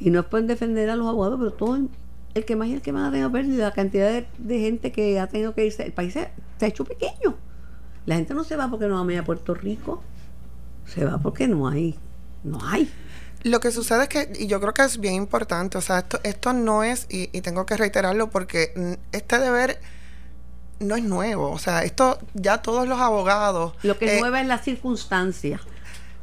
Y no es por defender a los abogados, pero todo el, que más y el que más ha tenido pérdida, la cantidad de, gente que ha tenido que irse, el país se ha hecho pequeño. La gente no se va porque no ama a Puerto Rico, se va porque no hay, no hay. Lo que sucede es que, y yo creo que es bien importante, o sea, esto, esto no es, y, tengo que reiterarlo porque este deber no es nuevo, o sea, esto ya todos los abogados... Lo que es eh, nuevo es la circunstancia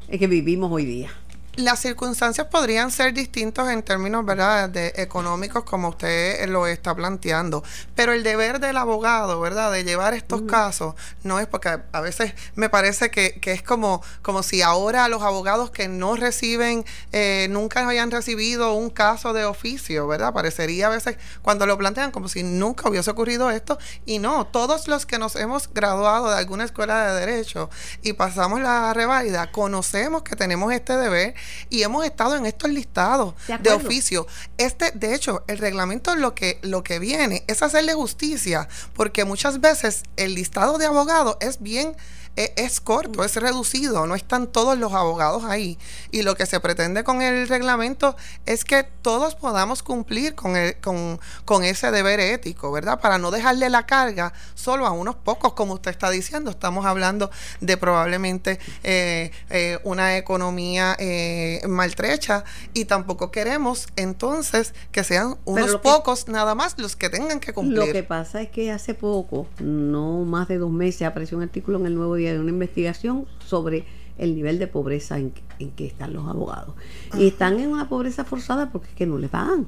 en que vivimos hoy día las circunstancias podrían ser distintas en términos verdad de económicos como usted lo está planteando. Pero el deber del abogado verdad de llevar estos casos no es porque a veces me parece que, que, es como como si ahora los abogados que no reciben eh, nunca hayan recibido un caso de oficio verdad parecería a veces cuando lo plantean como si nunca hubiese ocurrido esto. Y no todos los que nos hemos graduado de alguna escuela de derecho y pasamos la reválida conocemos que tenemos este deber y hemos estado en estos listados de, oficio. Este, de hecho, el reglamento lo que, lo que viene es hacerle justicia, porque muchas veces el listado de abogados es bien es, corto, es reducido, no están todos los abogados ahí. Y lo que se pretende con el reglamento es que todos podamos cumplir con, el, con, con ese deber ético, ¿verdad? Para no dejarle la carga solo a unos pocos, como usted está diciendo. Estamos hablando de probablemente eh, eh, una economía eh, maltrecha y tampoco queremos entonces que sean unos pocos nada más los que tengan que cumplir. Lo que pasa es que hace poco, no más de dos meses, apareció un artículo en el Nuevo Día de una investigación sobre el nivel de pobreza en, que están los abogados. Y están en una pobreza forzada porque es que no le pagan.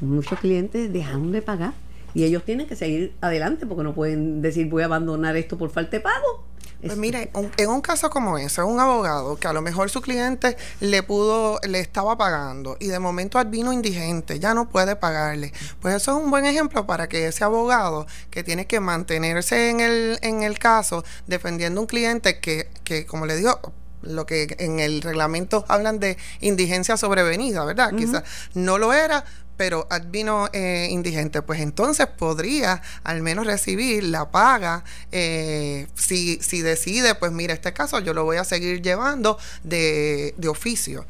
Muchos clientes dejan de pagar y ellos tienen que seguir adelante porque no pueden decir voy a abandonar esto por falta de pago. Pues mire, en un caso como ese, un abogado que a lo mejor su cliente le pudo, le estaba pagando y de momento vino indigente, ya no puede pagarle. Pues eso es un buen ejemplo para que ese abogado que tiene que mantenerse en el, en el caso defendiendo un cliente que, que como le digo, lo que en el reglamento hablan de indigencia sobrevenida, ¿verdad? Quizás no lo era, pero vino eh, indigente, pues entonces podría al menos recibir la paga eh, si, si decide, pues mira, este caso yo lo voy a seguir llevando de, de oficio.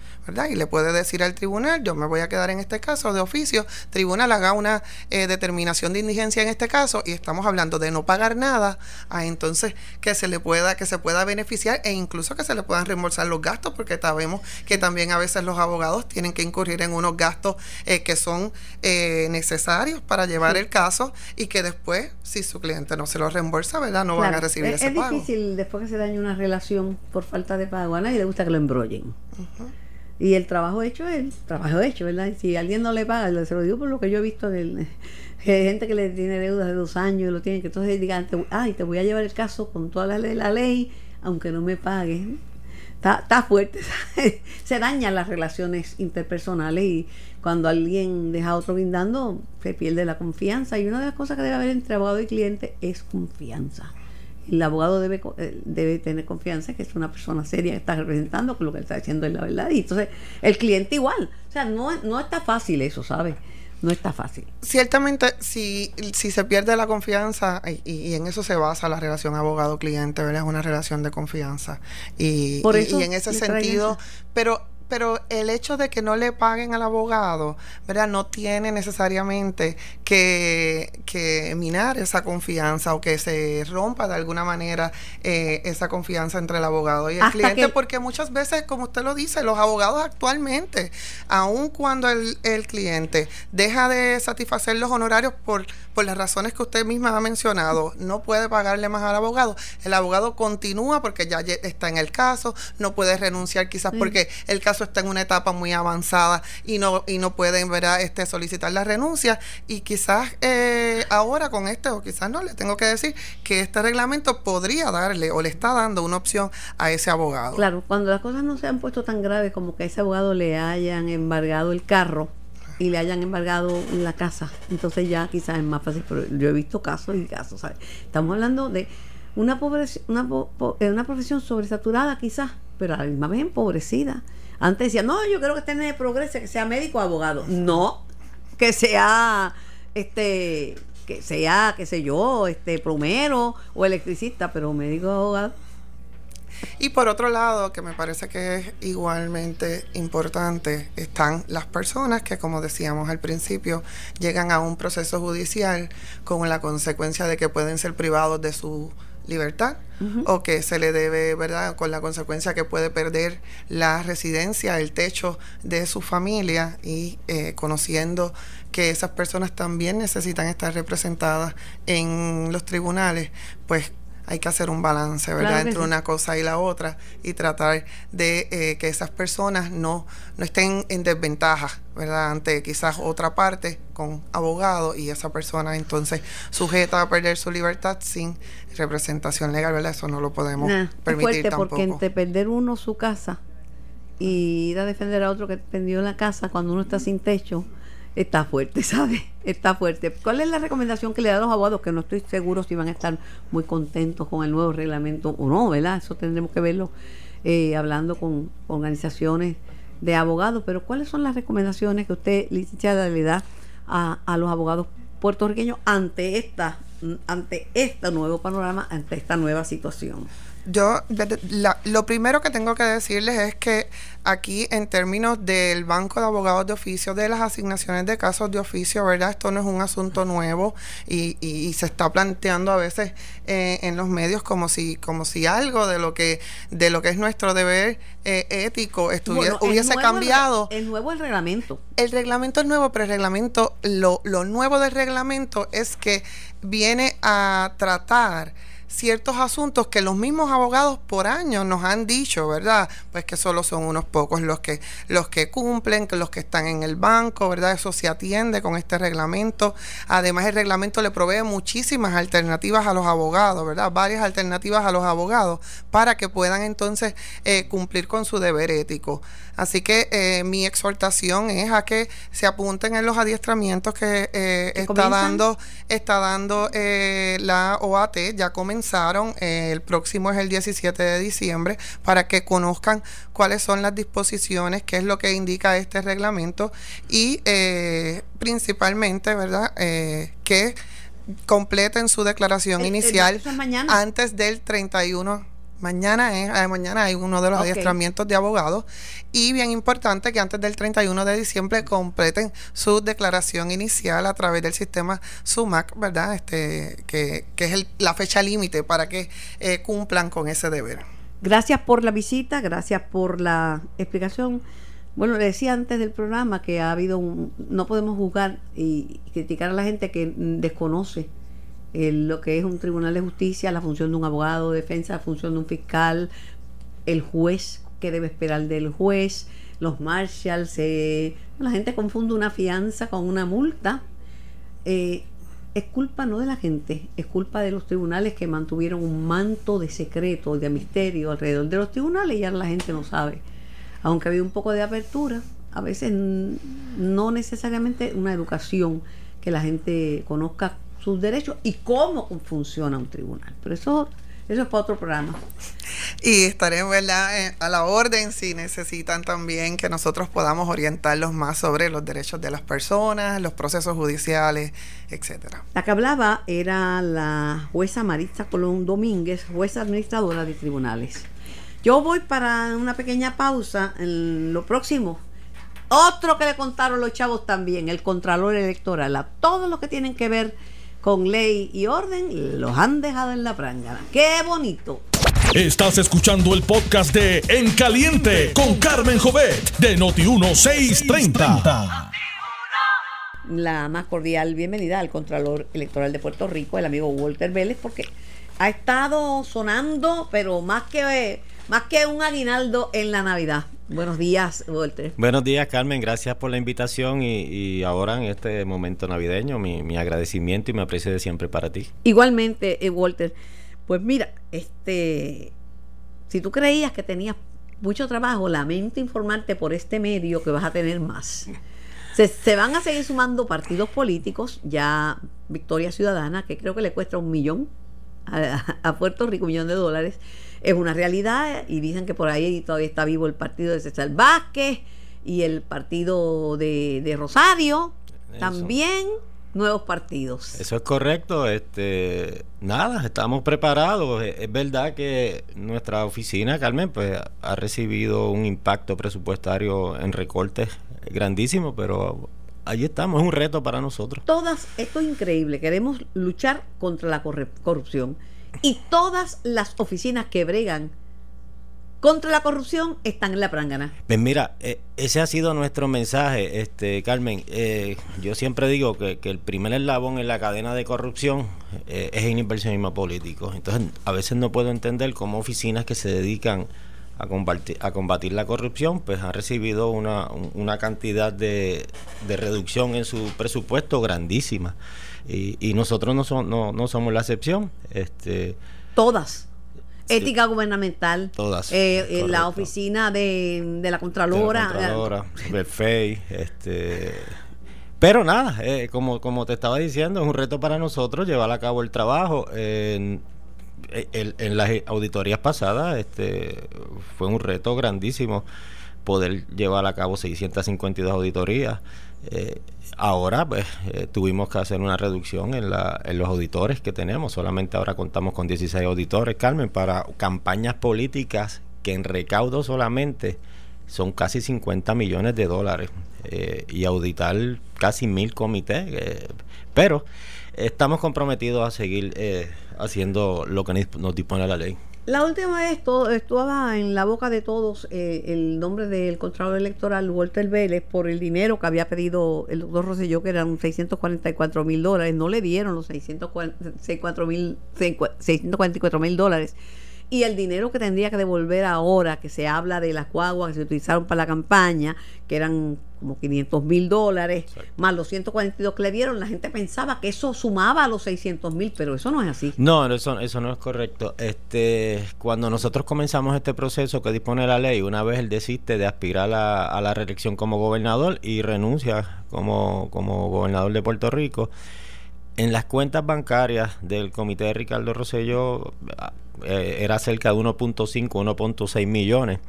Y le puede decir al tribunal, yo me voy a quedar en este caso de oficio, tribunal haga una eh, determinación de indigencia en este caso y estamos hablando de no pagar nada, a entonces que se le pueda que se pueda beneficiar e incluso que se le puedan reembolsar los gastos porque sabemos que también a veces los abogados tienen que incurrir en unos gastos eh, que son eh, necesarios para llevar el caso y que después si su cliente no se lo reembolsa, ¿verdad? No van a recibir ese pago. Es difícil después que se dañe una relación por falta de pago, a nadie le gusta que lo embrollen. Y el trabajo hecho es trabajo hecho, ¿verdad? si alguien no le paga, se lo digo por lo que yo he visto de, gente que le tiene deudas de dos años y lo tiene, que entonces digan, ay, te voy a llevar el caso con toda la ley, la ley aunque no me pagues. Está, está fuerte, se dañan las relaciones interpersonales y cuando alguien deja a otro brindando, se pierde la confianza. Y una de las cosas que debe haber entre abogado y cliente es confianza el abogado debe, eh, debe tener confianza que es una persona seria que está representando, que lo que está diciendo es la verdad. Y entonces el cliente igual. O sea, no, no está fácil eso, ¿sabes? No está fácil. Ciertamente, si, si se pierde la confianza, y, en eso se basa la relación abogado-cliente, ¿verdad? Es una relación de confianza. Y, y en ese sentido, pero pero el hecho de que no le paguen al abogado, ¿verdad? No tiene necesariamente que, que minar esa confianza o que se rompa de alguna manera eh, esa confianza entre el abogado y el cliente, porque muchas veces, como usted lo dice, los abogados actualmente, aun cuando el, el cliente deja de satisfacer los honorarios por, por las razones que usted misma ha mencionado, no puede pagarle más al abogado, el abogado continúa porque ya está en el caso, no puede renunciar quizás porque el caso está en una etapa muy avanzada y no y no pueden ¿verdad? Este, solicitar la renuncia y quizás eh, ahora con este o quizás no le tengo que decir que este reglamento podría darle o le está dando una opción a ese abogado. Claro, cuando las cosas no se han puesto tan graves como que a ese abogado le hayan embargado el carro y le hayan embargado la casa, entonces ya quizás es más fácil, pero yo he visto casos y casos, ¿sabes? Estamos hablando de una, pobreza, una, eh, una profesión sobresaturada quizás, pero a la misma vez empobrecida. Antes decía, no, yo creo que esté en el progreso, que sea médico o abogado. No, que sea, este, que sea, qué sé yo, este, plomero o electricista, pero médico o abogado. Y por otro lado, que me parece que es igualmente importante, están las personas que, como decíamos al principio, llegan a un proceso judicial con la consecuencia de que pueden ser privados de su libertad o que se le debe, ¿verdad? Con la consecuencia que puede perder la residencia, el techo de su familia y eh, conociendo que esas personas también necesitan estar representadas en los tribunales, pues hay que hacer un balance, ¿verdad? Entre una cosa y la otra y tratar de eh, que esas personas no, no estén en desventaja, ¿verdad? Ante quizás otra parte con abogado y esa persona entonces sujeta a perder su libertad sin representación legal, ¿verdad? Eso no lo podemos permitir fuerte porque entre perder uno su casa y ir a defender a otro que perdió la casa cuando uno está sin techo, está fuerte, ¿sabes? Está fuerte. ¿Cuál es la recomendación que le da a los abogados? Que no estoy seguro si van a estar muy contentos con el nuevo reglamento o no, ¿verdad? Eso tendremos que verlo eh, hablando con organizaciones de abogados. Pero ¿cuáles son las recomendaciones que usted, licenciada, le da a, a los abogados puertorriqueños ante esta ante este nuevo panorama, ante esta nueva situación? Yo, lo primero que tengo que decirles es que aquí en términos del Banco de Abogados de Oficio, de las asignaciones de casos de oficio, ¿verdad? Esto no es un asunto nuevo y, y, se está planteando a veces eh, en los medios como si como si algo de lo que de lo que es nuestro deber eh, ético estuviera, hubiese cambiado. El, nuevo el reglamento. El reglamento es nuevo, pero el reglamento, lo, lo nuevo del reglamento es que viene a tratar ciertos asuntos que los mismos abogados por años nos han dicho, ¿verdad? Pues que solo son unos pocos los que los que cumplen, que los que están en el banco, ¿verdad? Eso se atiende con este reglamento. Además el reglamento le provee muchísimas alternativas a los abogados, ¿verdad? Varias alternativas a los abogados para que puedan entonces eh, cumplir con su deber ético. Así que eh, mi exhortación es a que se apunten en los adiestramientos que eh, está dando está dando la OAT, ya comenzaron, eh, el próximo es el 17 de diciembre, para que conozcan cuáles son las disposiciones, qué es lo que indica este reglamento y eh, principalmente, ¿verdad?, eh, que completen su declaración inicial antes del 31 Mañana es, eh, mañana hay uno de los adiestramientos de abogados y bien importante que antes del 31 de diciembre completen su declaración inicial a través del sistema SUMAC, ¿verdad? Este, que, que es la fecha límite para que eh, cumplan con ese deber. Gracias por la visita, gracias por la explicación. Bueno, le decía antes del programa que ha habido un, no podemos juzgar y criticar a la gente que desconoce lo que es un tribunal de justicia, la función de un abogado de defensa, la función de un fiscal, el juez, que debe esperar del juez, los marshals, eh, la gente confunde una fianza con una multa. Eh, es culpa no de la gente, es culpa de los tribunales que mantuvieron un manto de secreto de misterio alrededor de los tribunales y ahora la gente no sabe. Aunque había un poco de apertura, a veces no necesariamente una educación que la gente conozca sus derechos y cómo funciona un tribunal. Pero eso, eso es para otro programa. Y estaremos ¿verdad? a la orden si necesitan también que nosotros podamos orientarlos más sobre los derechos de las personas, los procesos judiciales, etcétera. La que hablaba era la jueza Marista Colón Domínguez, jueza administradora de tribunales. Yo voy para una pequeña pausa en lo próximo. Otro que le contaron los chavos también, el Contralor Electoral, a todos los que tienen que ver con ley y orden, los han dejado en la prángana. ¡Qué bonito! Estás escuchando el podcast de En Caliente con Carmen Jovet de Noti1630. La más cordial bienvenida al Contralor Electoral de Puerto Rico, el amigo Walter Vélez, porque ha estado sonando, pero más que, más que un aguinaldo en la Navidad. Buenos días, Walter. Buenos días, Carmen. Gracias por la invitación y, ahora en este momento navideño, mi, agradecimiento y mi aprecio de siempre para ti. Igualmente, eh, Walter. Pues mira, este, si tú creías que tenías mucho trabajo, lamento informarte por este medio que vas a tener más. Se, van a seguir sumando partidos políticos, ya Victoria Ciudadana, que creo que le cuesta un millón a, a Puerto Rico, un millón de dólares es una realidad y dicen que por ahí todavía está vivo el partido de César Vázquez y el partido de, Rosario, también nuevos partidos. Eso es correcto, este nada, estamos preparados. Es verdad que nuestra oficina, Carmen, pues ha recibido un impacto presupuestario en recortes grandísimo, pero ahí estamos, es un reto para nosotros. Todas, esto es increíble, queremos luchar contra la corrupción y todas las oficinas que bregan contra la corrupción están en la prángana. Pues mira, eh, ese ha sido nuestro mensaje, este Carmen. Eh, yo siempre digo que, el primer eslabón en la cadena de corrupción eh, es el inversionismo político. Entonces, a veces no puedo entender cómo oficinas que se dedican a combatir, a combatir la corrupción, pues han recibido una, una cantidad de, de reducción en su presupuesto grandísima. Y, nosotros no, no, no, somos la excepción. Este, Todas. Ética gubernamental. Todas. Eh, eh la oficina de, de la Contralora. De la Contralora, el FEI. Este, pero nada, eh, como, como te estaba diciendo, es un reto para nosotros llevar a cabo el trabajo. En, en, las auditorías pasadas este, fue un reto grandísimo poder llevar a cabo 652 auditorías. Eh, ahora pues eh, tuvimos que hacer una reducción en, la, en los auditores que tenemos. Solamente ahora contamos con 16 auditores, Carmen, para campañas políticas que en recaudo solamente son casi 50 millones de dólares eh, y auditar casi mil comités. pero estamos comprometidos a seguir haciendo lo que nos dispone la ley. La última vez todo, estaba en la boca de todos eh, el nombre del Contralor Electoral, Walter Vélez, por el dinero que había pedido el doctor Rosselló, que eran 644 mil dólares. No le dieron los 644 mil dólares. Y el dinero que tendría que devolver ahora, que se habla de las guaguas que se utilizaron para la campaña, que eran como 500 mil dólares, más los 142 que le dieron, la gente pensaba que eso sumaba a los 600 mil, pero eso no es así. No, eso, eso no es correcto. Este, cuando nosotros comenzamos este proceso que dispone la ley, una vez él desiste de aspirar a, a la reelección como gobernador y renuncia como, como gobernador de Puerto Rico, En las cuentas bancarias del comité de Ricardo Rosselló eh, era cerca de 1.5, 1.6 millones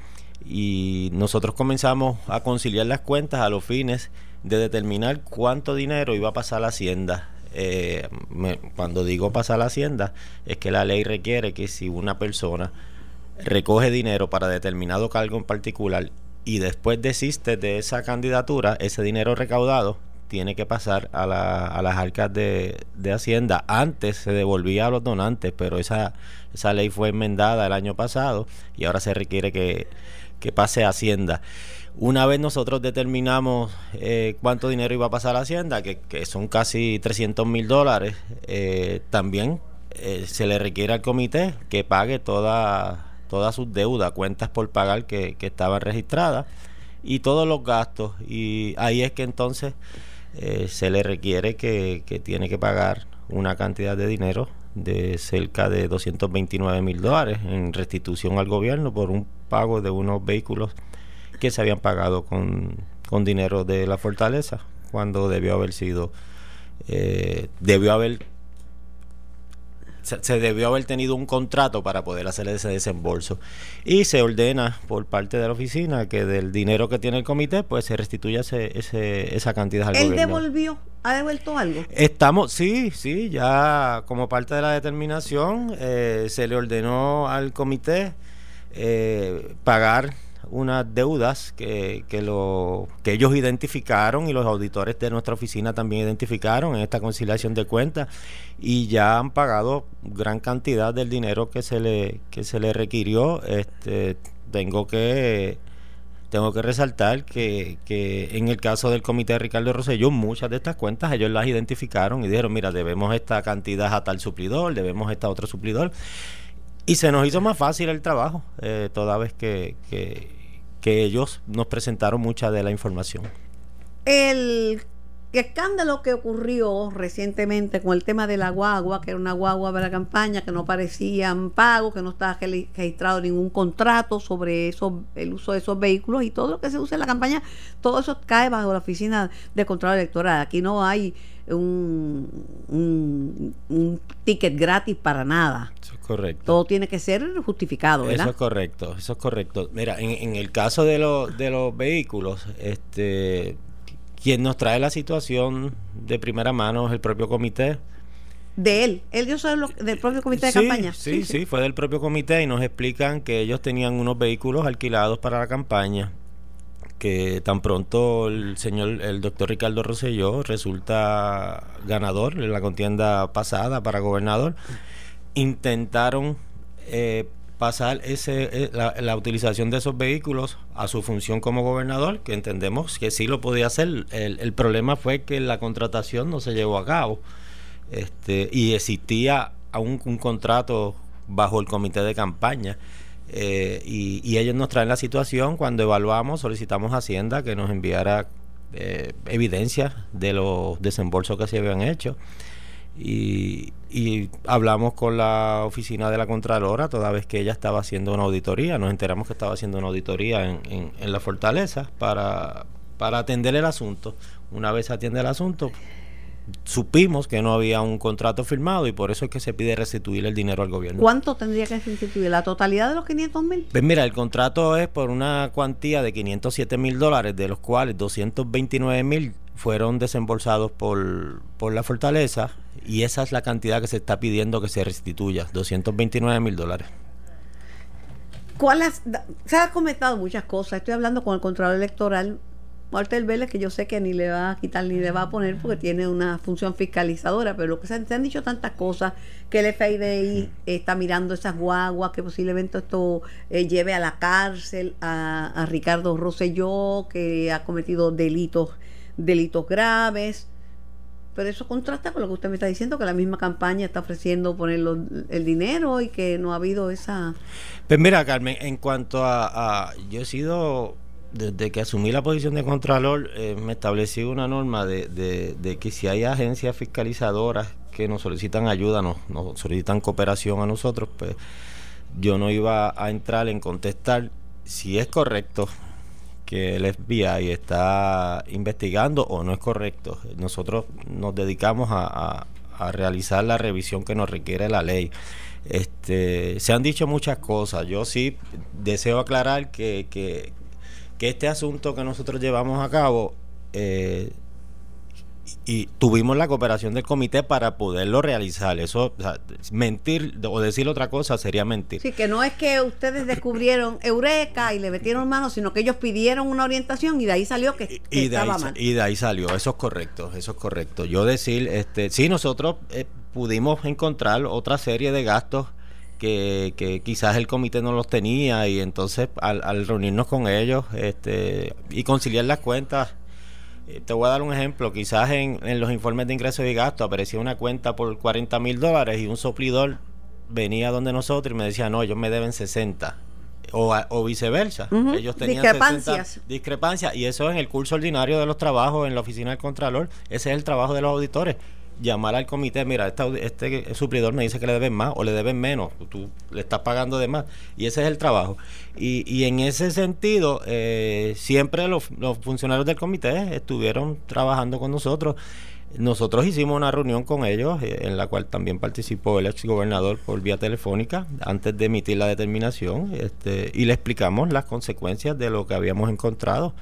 y nosotros comenzamos a conciliar las cuentas a los fines de determinar cuánto dinero iba a pasar a la hacienda. Eh, cuando digo pasar a la hacienda es que la ley requiere que si una persona recoge dinero para determinado cargo en particular y después desiste de esa candidatura, ese dinero recaudado tiene que pasar a, a las arcas de, de, Hacienda. Antes se devolvía a los donantes, pero esa, esa ley fue enmendada el año pasado y ahora se requiere que, pase a Hacienda. Una vez nosotros determinamos eh, cuánto dinero iba a pasar a Hacienda, que, son casi 300 mil dólares, eh, también eh, se le requiere al comité que pague toda, todas sus deudas, cuentas por pagar que estaban registradas y todos los gastos. Y ahí es que entonces se le requiere que, que tiene que pagar una cantidad de dinero de cerca de 229 mil dólares en restitución al gobierno por un pago de unos vehículos que se habían pagado con, con dinero de la fortaleza cuando debió haber sido eh, debió haber se, debió haber tenido un contrato para poder hacer ese desembolso y se ordena por parte de la oficina que del dinero que tiene el comité pues se restituya ese, ese, esa cantidad al ¿Él devolvió? ¿Ha devuelto algo? Estamos, sí, sí, ya como parte de la determinación eh, se le ordenó al comité eh, pagar unas deudas que, que, lo, que ellos identificaron y los auditores de nuestra oficina también identificaron en esta conciliación de cuentas y ya han pagado gran cantidad del dinero que se le, que se le requirió. Este, tengo que tengo que resaltar que, que, en el caso del comité de Ricardo Rosselló, muchas de estas cuentas ellos las identificaron y dijeron, mira, debemos esta cantidad a tal suplidor, debemos esta otro suplidor. Y se nos hizo más fácil el trabajo, eh, toda vez que, que, ellos nos presentaron mucha de la información. El escándalo que ocurrió recientemente con el tema de la guagua, que era una guagua de la campaña, que no parecían pagos, que no estaba registrado ningún contrato sobre eso, el uso de esos vehículos y todo lo que se usa en la campaña, todo eso cae bajo la oficina de control electoral. Aquí no hay un, un, ticket gratis para nada. Eso es correcto. Todo tiene que ser justificado, ¿verdad? Eso es correcto, eso es correcto. Mira, en, en el caso de, los de los vehículos, este quien nos trae la situación de primera mano es el propio comité. De él, él yo soy del propio comité de campaña. Sí, sí, sí, fue del propio comité y nos explican que ellos tenían unos vehículos alquilados para la campaña que tan pronto el señor, el doctor Ricardo Rosselló resulta ganador en la contienda pasada para gobernador, intentaron eh, pasar ese, eh, la, utilización de esos vehículos a su función como gobernador, que entendemos que sí lo podía hacer. El, el problema fue que la contratación no se llevó a cabo este, y existía aún un contrato bajo el comité de campaña eh, y, ellos nos traen la situación cuando evaluamos, solicitamos a Hacienda que nos enviara eh, evidencia de los desembolsos que se habían hecho. Y, hablamos con la oficina de la Contralora toda vez que ella estaba haciendo una auditoría. Nos enteramos que estaba haciendo una auditoría en, en la fortaleza para atender el asunto. Una vez atiende el asunto, supimos que no había un contrato firmado y por eso es que se pide restituir el dinero al gobierno. ¿Cuánto tendría que restituir? ¿La totalidad de los 500 mil? Pues mira, el contrato es por una cuantía de 507 mil dólares, de los cuales 229 mil fueron desembolsados por, por la fortaleza y esa es la cantidad que se está pidiendo que se restituya, 229 mil dólares. ¿Cuál se ha comentado muchas cosas. Estoy hablando con el control electoral Walter Vélez, que yo sé que ni le va a quitar ni le va a poner porque tiene una función fiscalizadora, pero lo que se, han, dicho tantas cosas, que el FIDI está mirando esas guaguas, que posiblemente esto eh, lleve a la cárcel a, Ricardo Rosselló, que ha cometido delitos, delitos graves. Pero eso contrasta con lo que usted me está diciendo, que la misma campaña está ofreciendo poner el dinero y que no ha habido esa... Pues mira, Carmen, en cuanto a yo he sido desde que asumí la posición de Contralor, eh, me establecí una norma de, de, que si hay agencias fiscalizadoras que nos solicitan ayuda, nos, solicitan cooperación a nosotros, pues yo no iba a entrar en contestar si es correcto que el FBI está investigando o no es correcto. Nosotros nos dedicamos a, a realizar la revisión que nos requiere la ley. Este, se han dicho muchas cosas. Yo sí deseo aclarar que, que, que este asunto que nosotros llevamos a cabo eh, y tuvimos la cooperación del comité para poderlo realizar. Eso, o sea, mentir o decir otra cosa sería mentir. Sí, que no es que ustedes descubrieron Eureka y le metieron mano, sino que ellos pidieron una orientación y de ahí salió que, que y de, estaba mal. y de ahí salió, eso es correcto, eso es correcto. Yo decir, este, sí, nosotros eh, pudimos encontrar otra serie de gastos que, que quizás el comité no los tenía y entonces al, al reunirnos con ellos este, y conciliar las cuentas, eh, te voy a dar un ejemplo, quizás en, en los informes de ingresos y gastos aparecía una cuenta por 40 mil dólares y un suplidor venía donde nosotros y me decía, no, ellos me deben 60. O, viceversa. Ellos tenían discrepancias. 60 discrepancias y eso en el curso ordinario de los trabajos en la oficina del Contralor, ese es el trabajo de los auditores. Llamar al comité, mira, este, suplidor me dice que le deben más o le deben menos, tú le estás pagando de más y ese es el trabajo. Y, y en ese sentido, eh, siempre los, los funcionarios del comité estuvieron trabajando con nosotros. Nosotros hicimos una reunión con ellos eh, en la cual también participó el ex gobernador por vía telefónica antes de emitir la determinación este, y le explicamos las consecuencias de lo que habíamos encontrado.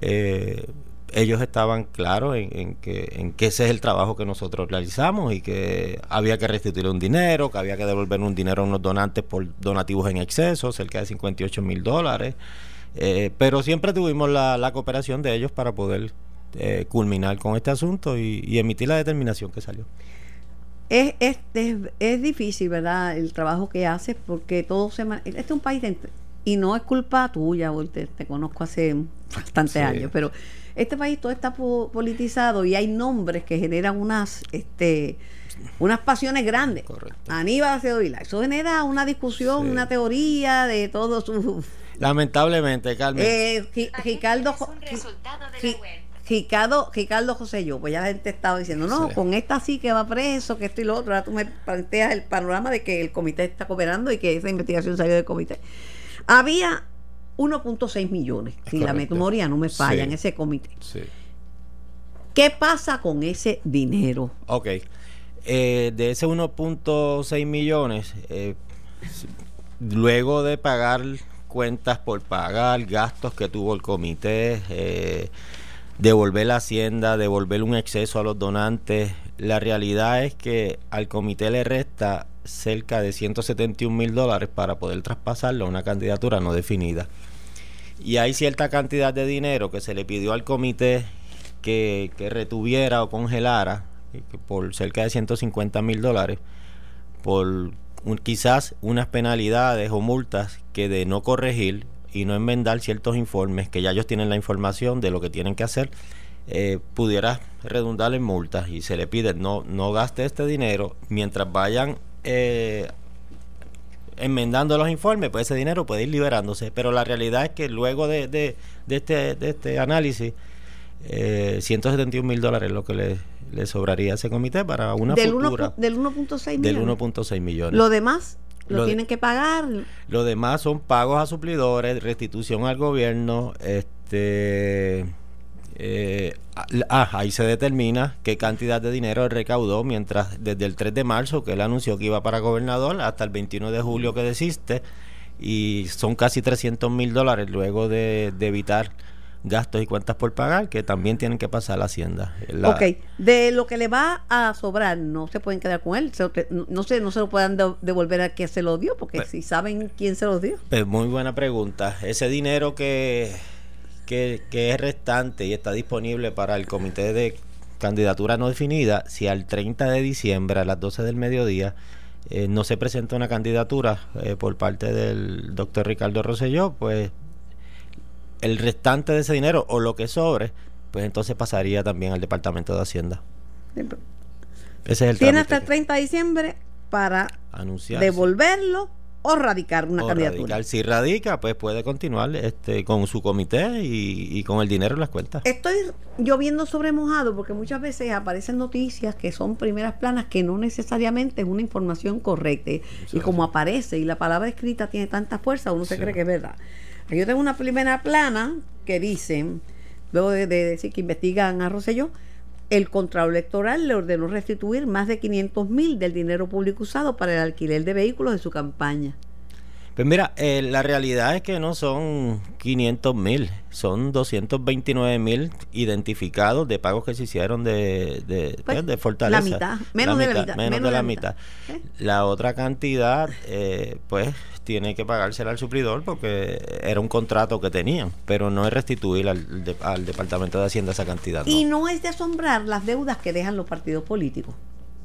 Eh, ellos estaban claros en, que, en que ese es el trabajo que nosotros realizamos y que había que restituir un dinero, que había que devolver un dinero a unos donantes por donativos en exceso, cerca de 58 mil dólares. Eh, pero siempre tuvimos la, la cooperación de ellos para poder eh, culminar con este asunto y, y emitir la determinación que salió. Es, es, es, es difícil, ¿verdad? El trabajo que haces porque todo se... Este es un país de y no es culpa tuya, porque te, te conozco hace bastantes Sí. años, pero este país todo está po- politizado y hay nombres que generan unas este unas pasiones grandes. Correcto. Aníbal Acevedo Vilá, eso genera una discusión, Sí. una teoría de todo su... Lamentablemente, Carmen. Eh, Ricardo... Es un resultado de Gi- la web. Ricardo, Ricardo José yo, pues ya la gente estaba diciendo, no, Sí. con esta sí que va preso, que esto y lo otro. Ahora tú me planteas el panorama de que el comité está cooperando y que esa investigación salió del comité. Había 1.6 millones, si la memoria no me falla, Sí. en ese comité. Sí. ¿Qué pasa con ese dinero? Ok. Eh, de ese 1.6 millones, eh, luego de pagar cuentas por pagar, gastos que tuvo el comité, eh, devolver la hacienda, devolver un exceso a los donantes, la realidad es que al comité le resta cerca de 171 mil dólares para poder traspasarlo a una candidatura no definida. Y hay cierta cantidad de dinero que se le pidió al comité que, que retuviera o congelara eh, por cerca de 150 mil dólares por quizás unas penalidades o multas que de no corregir y no enmendar ciertos informes que ya ellos tienen la información de lo que tienen que hacer eh, pudiera redundar en multas y se le pide no no gaste este dinero mientras vayan eh, enmendando los informes, pues ese dinero puede ir liberándose. Pero la realidad es que luego de, de, de este, de este análisis, eh, 171 mil dólares es lo que le, le sobraría a ese comité para una del uno futura del 1.6 del millones. 1.6 millones. Lo demás lo, Lo de- tienen que pagar. Lo demás son pagos a suplidores, restitución al gobierno, este eh, ah, ahí se determina qué cantidad de dinero él recaudó mientras desde el 3 de marzo que él anunció que iba para gobernador hasta el 21 de julio que desiste y son casi 300 mil dólares luego de, de evitar gastos y cuentas por pagar que también tienen que pasar a la hacienda. La- ok, de lo que le va a sobrar, no se pueden quedar con él. Se lo que- no, no sé, no se lo puedan de- devolver a quien se lo dio, porque Pues- si saben quién se los dio. Pues muy buena pregunta. Ese dinero que, que, que es restante y está disponible para el comité de candidatura no definida, si al 30 de diciembre a las 12 del mediodía eh, no se presenta una candidatura eh, por parte del doctor Ricardo Rosselló, pues el restante de ese dinero o lo que sobre, pues entonces pasaría también al Departamento de Hacienda. Ese es el Tiene hasta el que 30 de diciembre para anunciarse. devolverlo o radicar una o candidatura. radical. Si radica, pues puede continuar este con su comité y, y con el dinero en las cuentas. Estoy lloviendo sobre mojado porque muchas veces aparecen noticias que son primeras planas que no necesariamente es una información correcta. Y como aparece y la palabra escrita tiene tanta fuerza, uno se cree que es verdad. Yo tengo una primera plana que dice, luego de, de decir que investigan a Rosselló, el Contralor Electoral le ordenó restituir más de 500 mil del dinero público usado para el alquiler de vehículos de su campaña. Pues mira, eh, la realidad es que no son 500 mil, son 229 mil identificados de pagos que se hicieron de, de, Pues, de Fortaleza. la mitad, menos de la mitad, Menos, de la mitad. ¿Eh? La otra cantidad, eh, pues, tiene que pagársela al suplidor porque era un contrato que tenían, pero no es restituir al, de- al Departamento de Hacienda esa cantidad. no. Y no es de asombrar las deudas que dejan los partidos políticos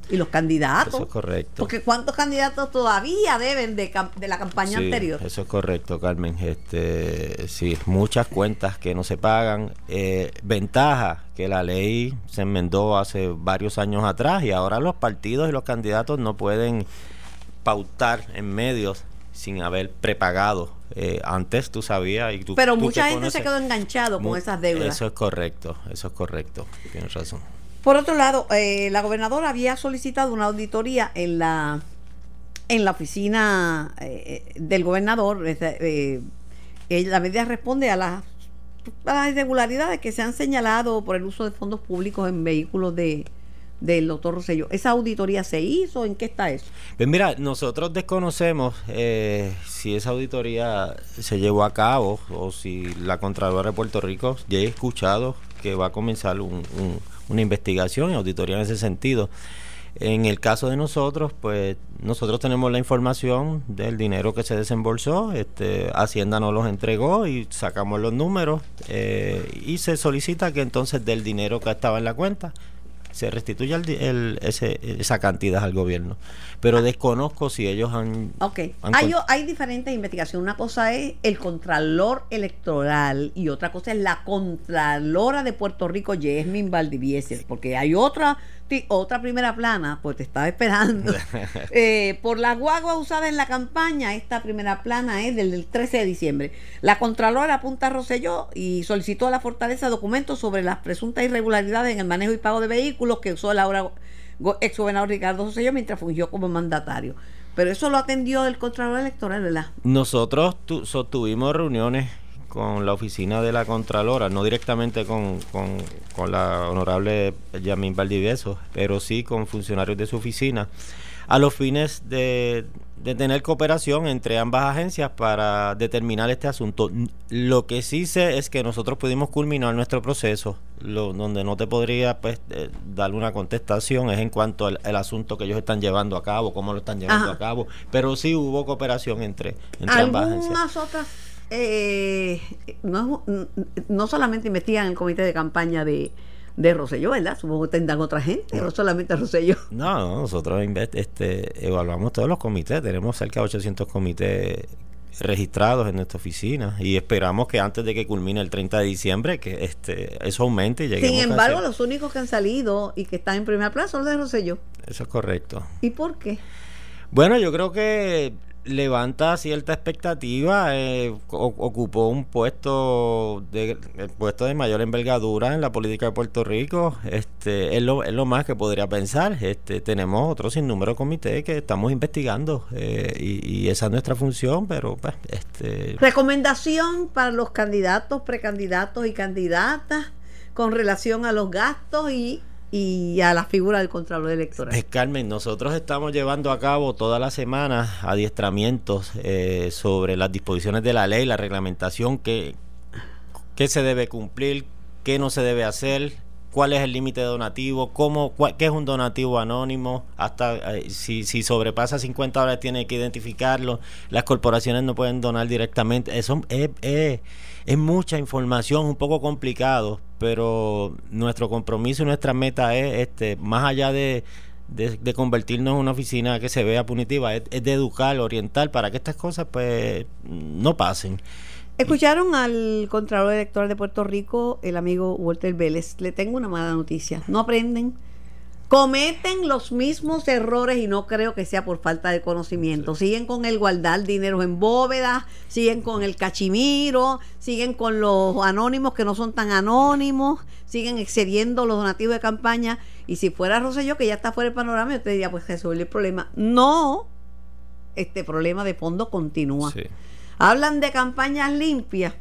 y los candidatos. Eso es correcto. Porque ¿cuántos candidatos todavía deben de, de la campaña Sí, anterior? Eso es correcto, Carmen. Este, sí, muchas cuentas que no se pagan. Eh, ventaja que la ley se enmendó hace varios años atrás y ahora los partidos y los candidatos no pueden pautar en medios sin haber prepagado. Eh, antes tú sabías y tú Pero tú mucha gente se quedó enganchado con esas deudas. Eso es correcto, eso es correcto. Tienes razón. Por otro lado, eh, la gobernadora había solicitado una auditoría en la en la oficina eh, del gobernador. eh, la medida responde a las, a las irregularidades que se han señalado por el uso de fondos públicos en vehículos de del doctor Rosselló. ¿Esa auditoría se hizo? ¿En qué está eso? Pues mira, nosotros desconocemos eh, si esa auditoría se llevó a cabo o si la Contralora de Puerto Rico ya he escuchado que va a comenzar un- un- una investigación y auditoría en ese sentido. En el caso de nosotros, pues nosotros tenemos la información del dinero que se desembolsó, este, Hacienda nos los entregó y sacamos los números eh, y se solicita que entonces del dinero que estaba en la cuenta se restituya el el- ese, esa cantidad al gobierno. Pero desconozco si ellos han... Ok. han Hay, diferentes investigaciones. Una cosa es el Contralor Electoral y otra cosa es la Contralora de Puerto Rico, Yasmin Valdivieses, porque hay otra otra primera plana, pues te estaba esperando. Eh, por la guagua usada en la campaña, esta primera plana es del, del 13 de diciembre. La Contralora apunta a Rosselló y solicitó a la Fortaleza documentos sobre las presuntas irregularidades en el manejo y pago de vehículos que usó el ahora go- ex gobernador Ricardo Rosselló mientras fungió como mandatario. Pero eso lo atendió el Contralor Electoral, ¿verdad? Nosotros tu- sostuvimos reuniones con la oficina de la Contralora, no directamente con, con, con la honorable Yamín Valdivieso, pero sí con funcionarios de su oficina, a los fines de, de tener cooperación entre ambas agencias para determinar este asunto. Lo que sí sé es que nosotros pudimos culminar nuestro proceso, lo, donde no te podría pues, eh, dar una contestación es en cuanto al, al asunto que ellos están llevando a cabo, cómo lo están llevando Ajá. a cabo, pero sí hubo cooperación entre, entre ambas agencias. Otras, eh, no, no solamente investigan el comité de campaña de, de Rosselló, ¿verdad? Supongo que tendrán otra gente, no solamente Rosselló. No, no, nosotros este, evaluamos todos los comités, tenemos cerca de 800 comités registrados en nuestra oficina y esperamos que antes de que culmine el 30 de diciembre que este eso aumente y lleguemos Sin a embargo, los únicos que han salido y que están en primera plaza son los de Rosselló. Eso es correcto. ¿Y por qué? Bueno, yo creo que levanta cierta expectativa. eh, ocupó un puesto de puesto de mayor envergadura en la política de Puerto Rico. Este es lo, es lo más que podría pensar. Este tenemos otro sinnúmero de comités que estamos investigando eh, y, y esa es nuestra función, pero pues, este Recomendación para los candidatos, precandidatos y candidatas con relación a los gastos y, y a la figura del Contralor Electoral. Eh, Carmen, nosotros estamos llevando a cabo toda la semana adiestramientos eh, sobre las disposiciones de la ley, la reglamentación, que, qué se debe cumplir, qué no se debe hacer, cuál es el límite donativo, cómo, cuál- qué es un donativo anónimo, hasta eh, si, si sobrepasa 50 dólares tiene que identificarlo, las corporaciones no pueden donar directamente, eso es, es- es mucha información, un poco complicado, pero nuestro compromiso y nuestra meta es, este, más allá de, de, de convertirnos en una oficina que se vea punitiva, es, es de educar, orientar para que estas cosas pues no pasen. Escucharon al Contralor Electoral de Puerto Rico, el amigo Walter Vélez. Le tengo una mala noticia. No aprenden. Cometen los mismos errores y no creo que sea por falta de conocimiento. Siguen con el guardar dinero en bóvedas, siguen con el cachimiro, siguen con los anónimos que no son tan anónimos, siguen excediendo los donativos de campaña. Y si fuera Rosselló, que ya está fuera del panorama, yo te diría, pues resolver el problema. No, este problema de fondo continúa. Sí. Hablan de campañas limpias.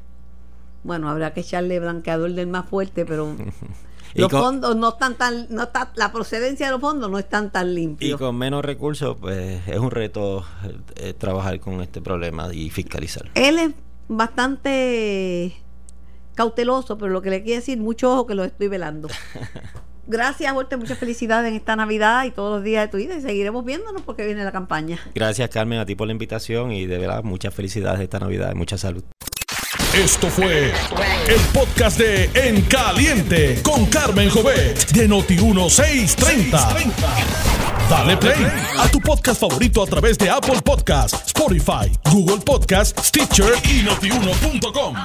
Bueno, habrá que echarle blanqueador del más fuerte, pero Y Los fondos no están tan, no está, la procedencia de los fondos no están tan Y limpios. con menos recursos, pues es un reto eh, trabajar con este problema y fiscalizar. Él es bastante cauteloso, pero lo que le quiere decir, mucho ojo que lo estoy velando. Gracias, Walter, muchas felicidades en esta Navidad y todos los días de tu vida y seguiremos viéndonos porque viene la campaña. Gracias, Carmen, a ti por la invitación y de verdad muchas felicidades esta Navidad y mucha salud. Esto fue el podcast de En Caliente con Carmen Jovet de Noti1630. Dale play a tu podcast favorito a través de Apple Podcasts, Spotify, Google Podcasts, Stitcher y notiuno.com.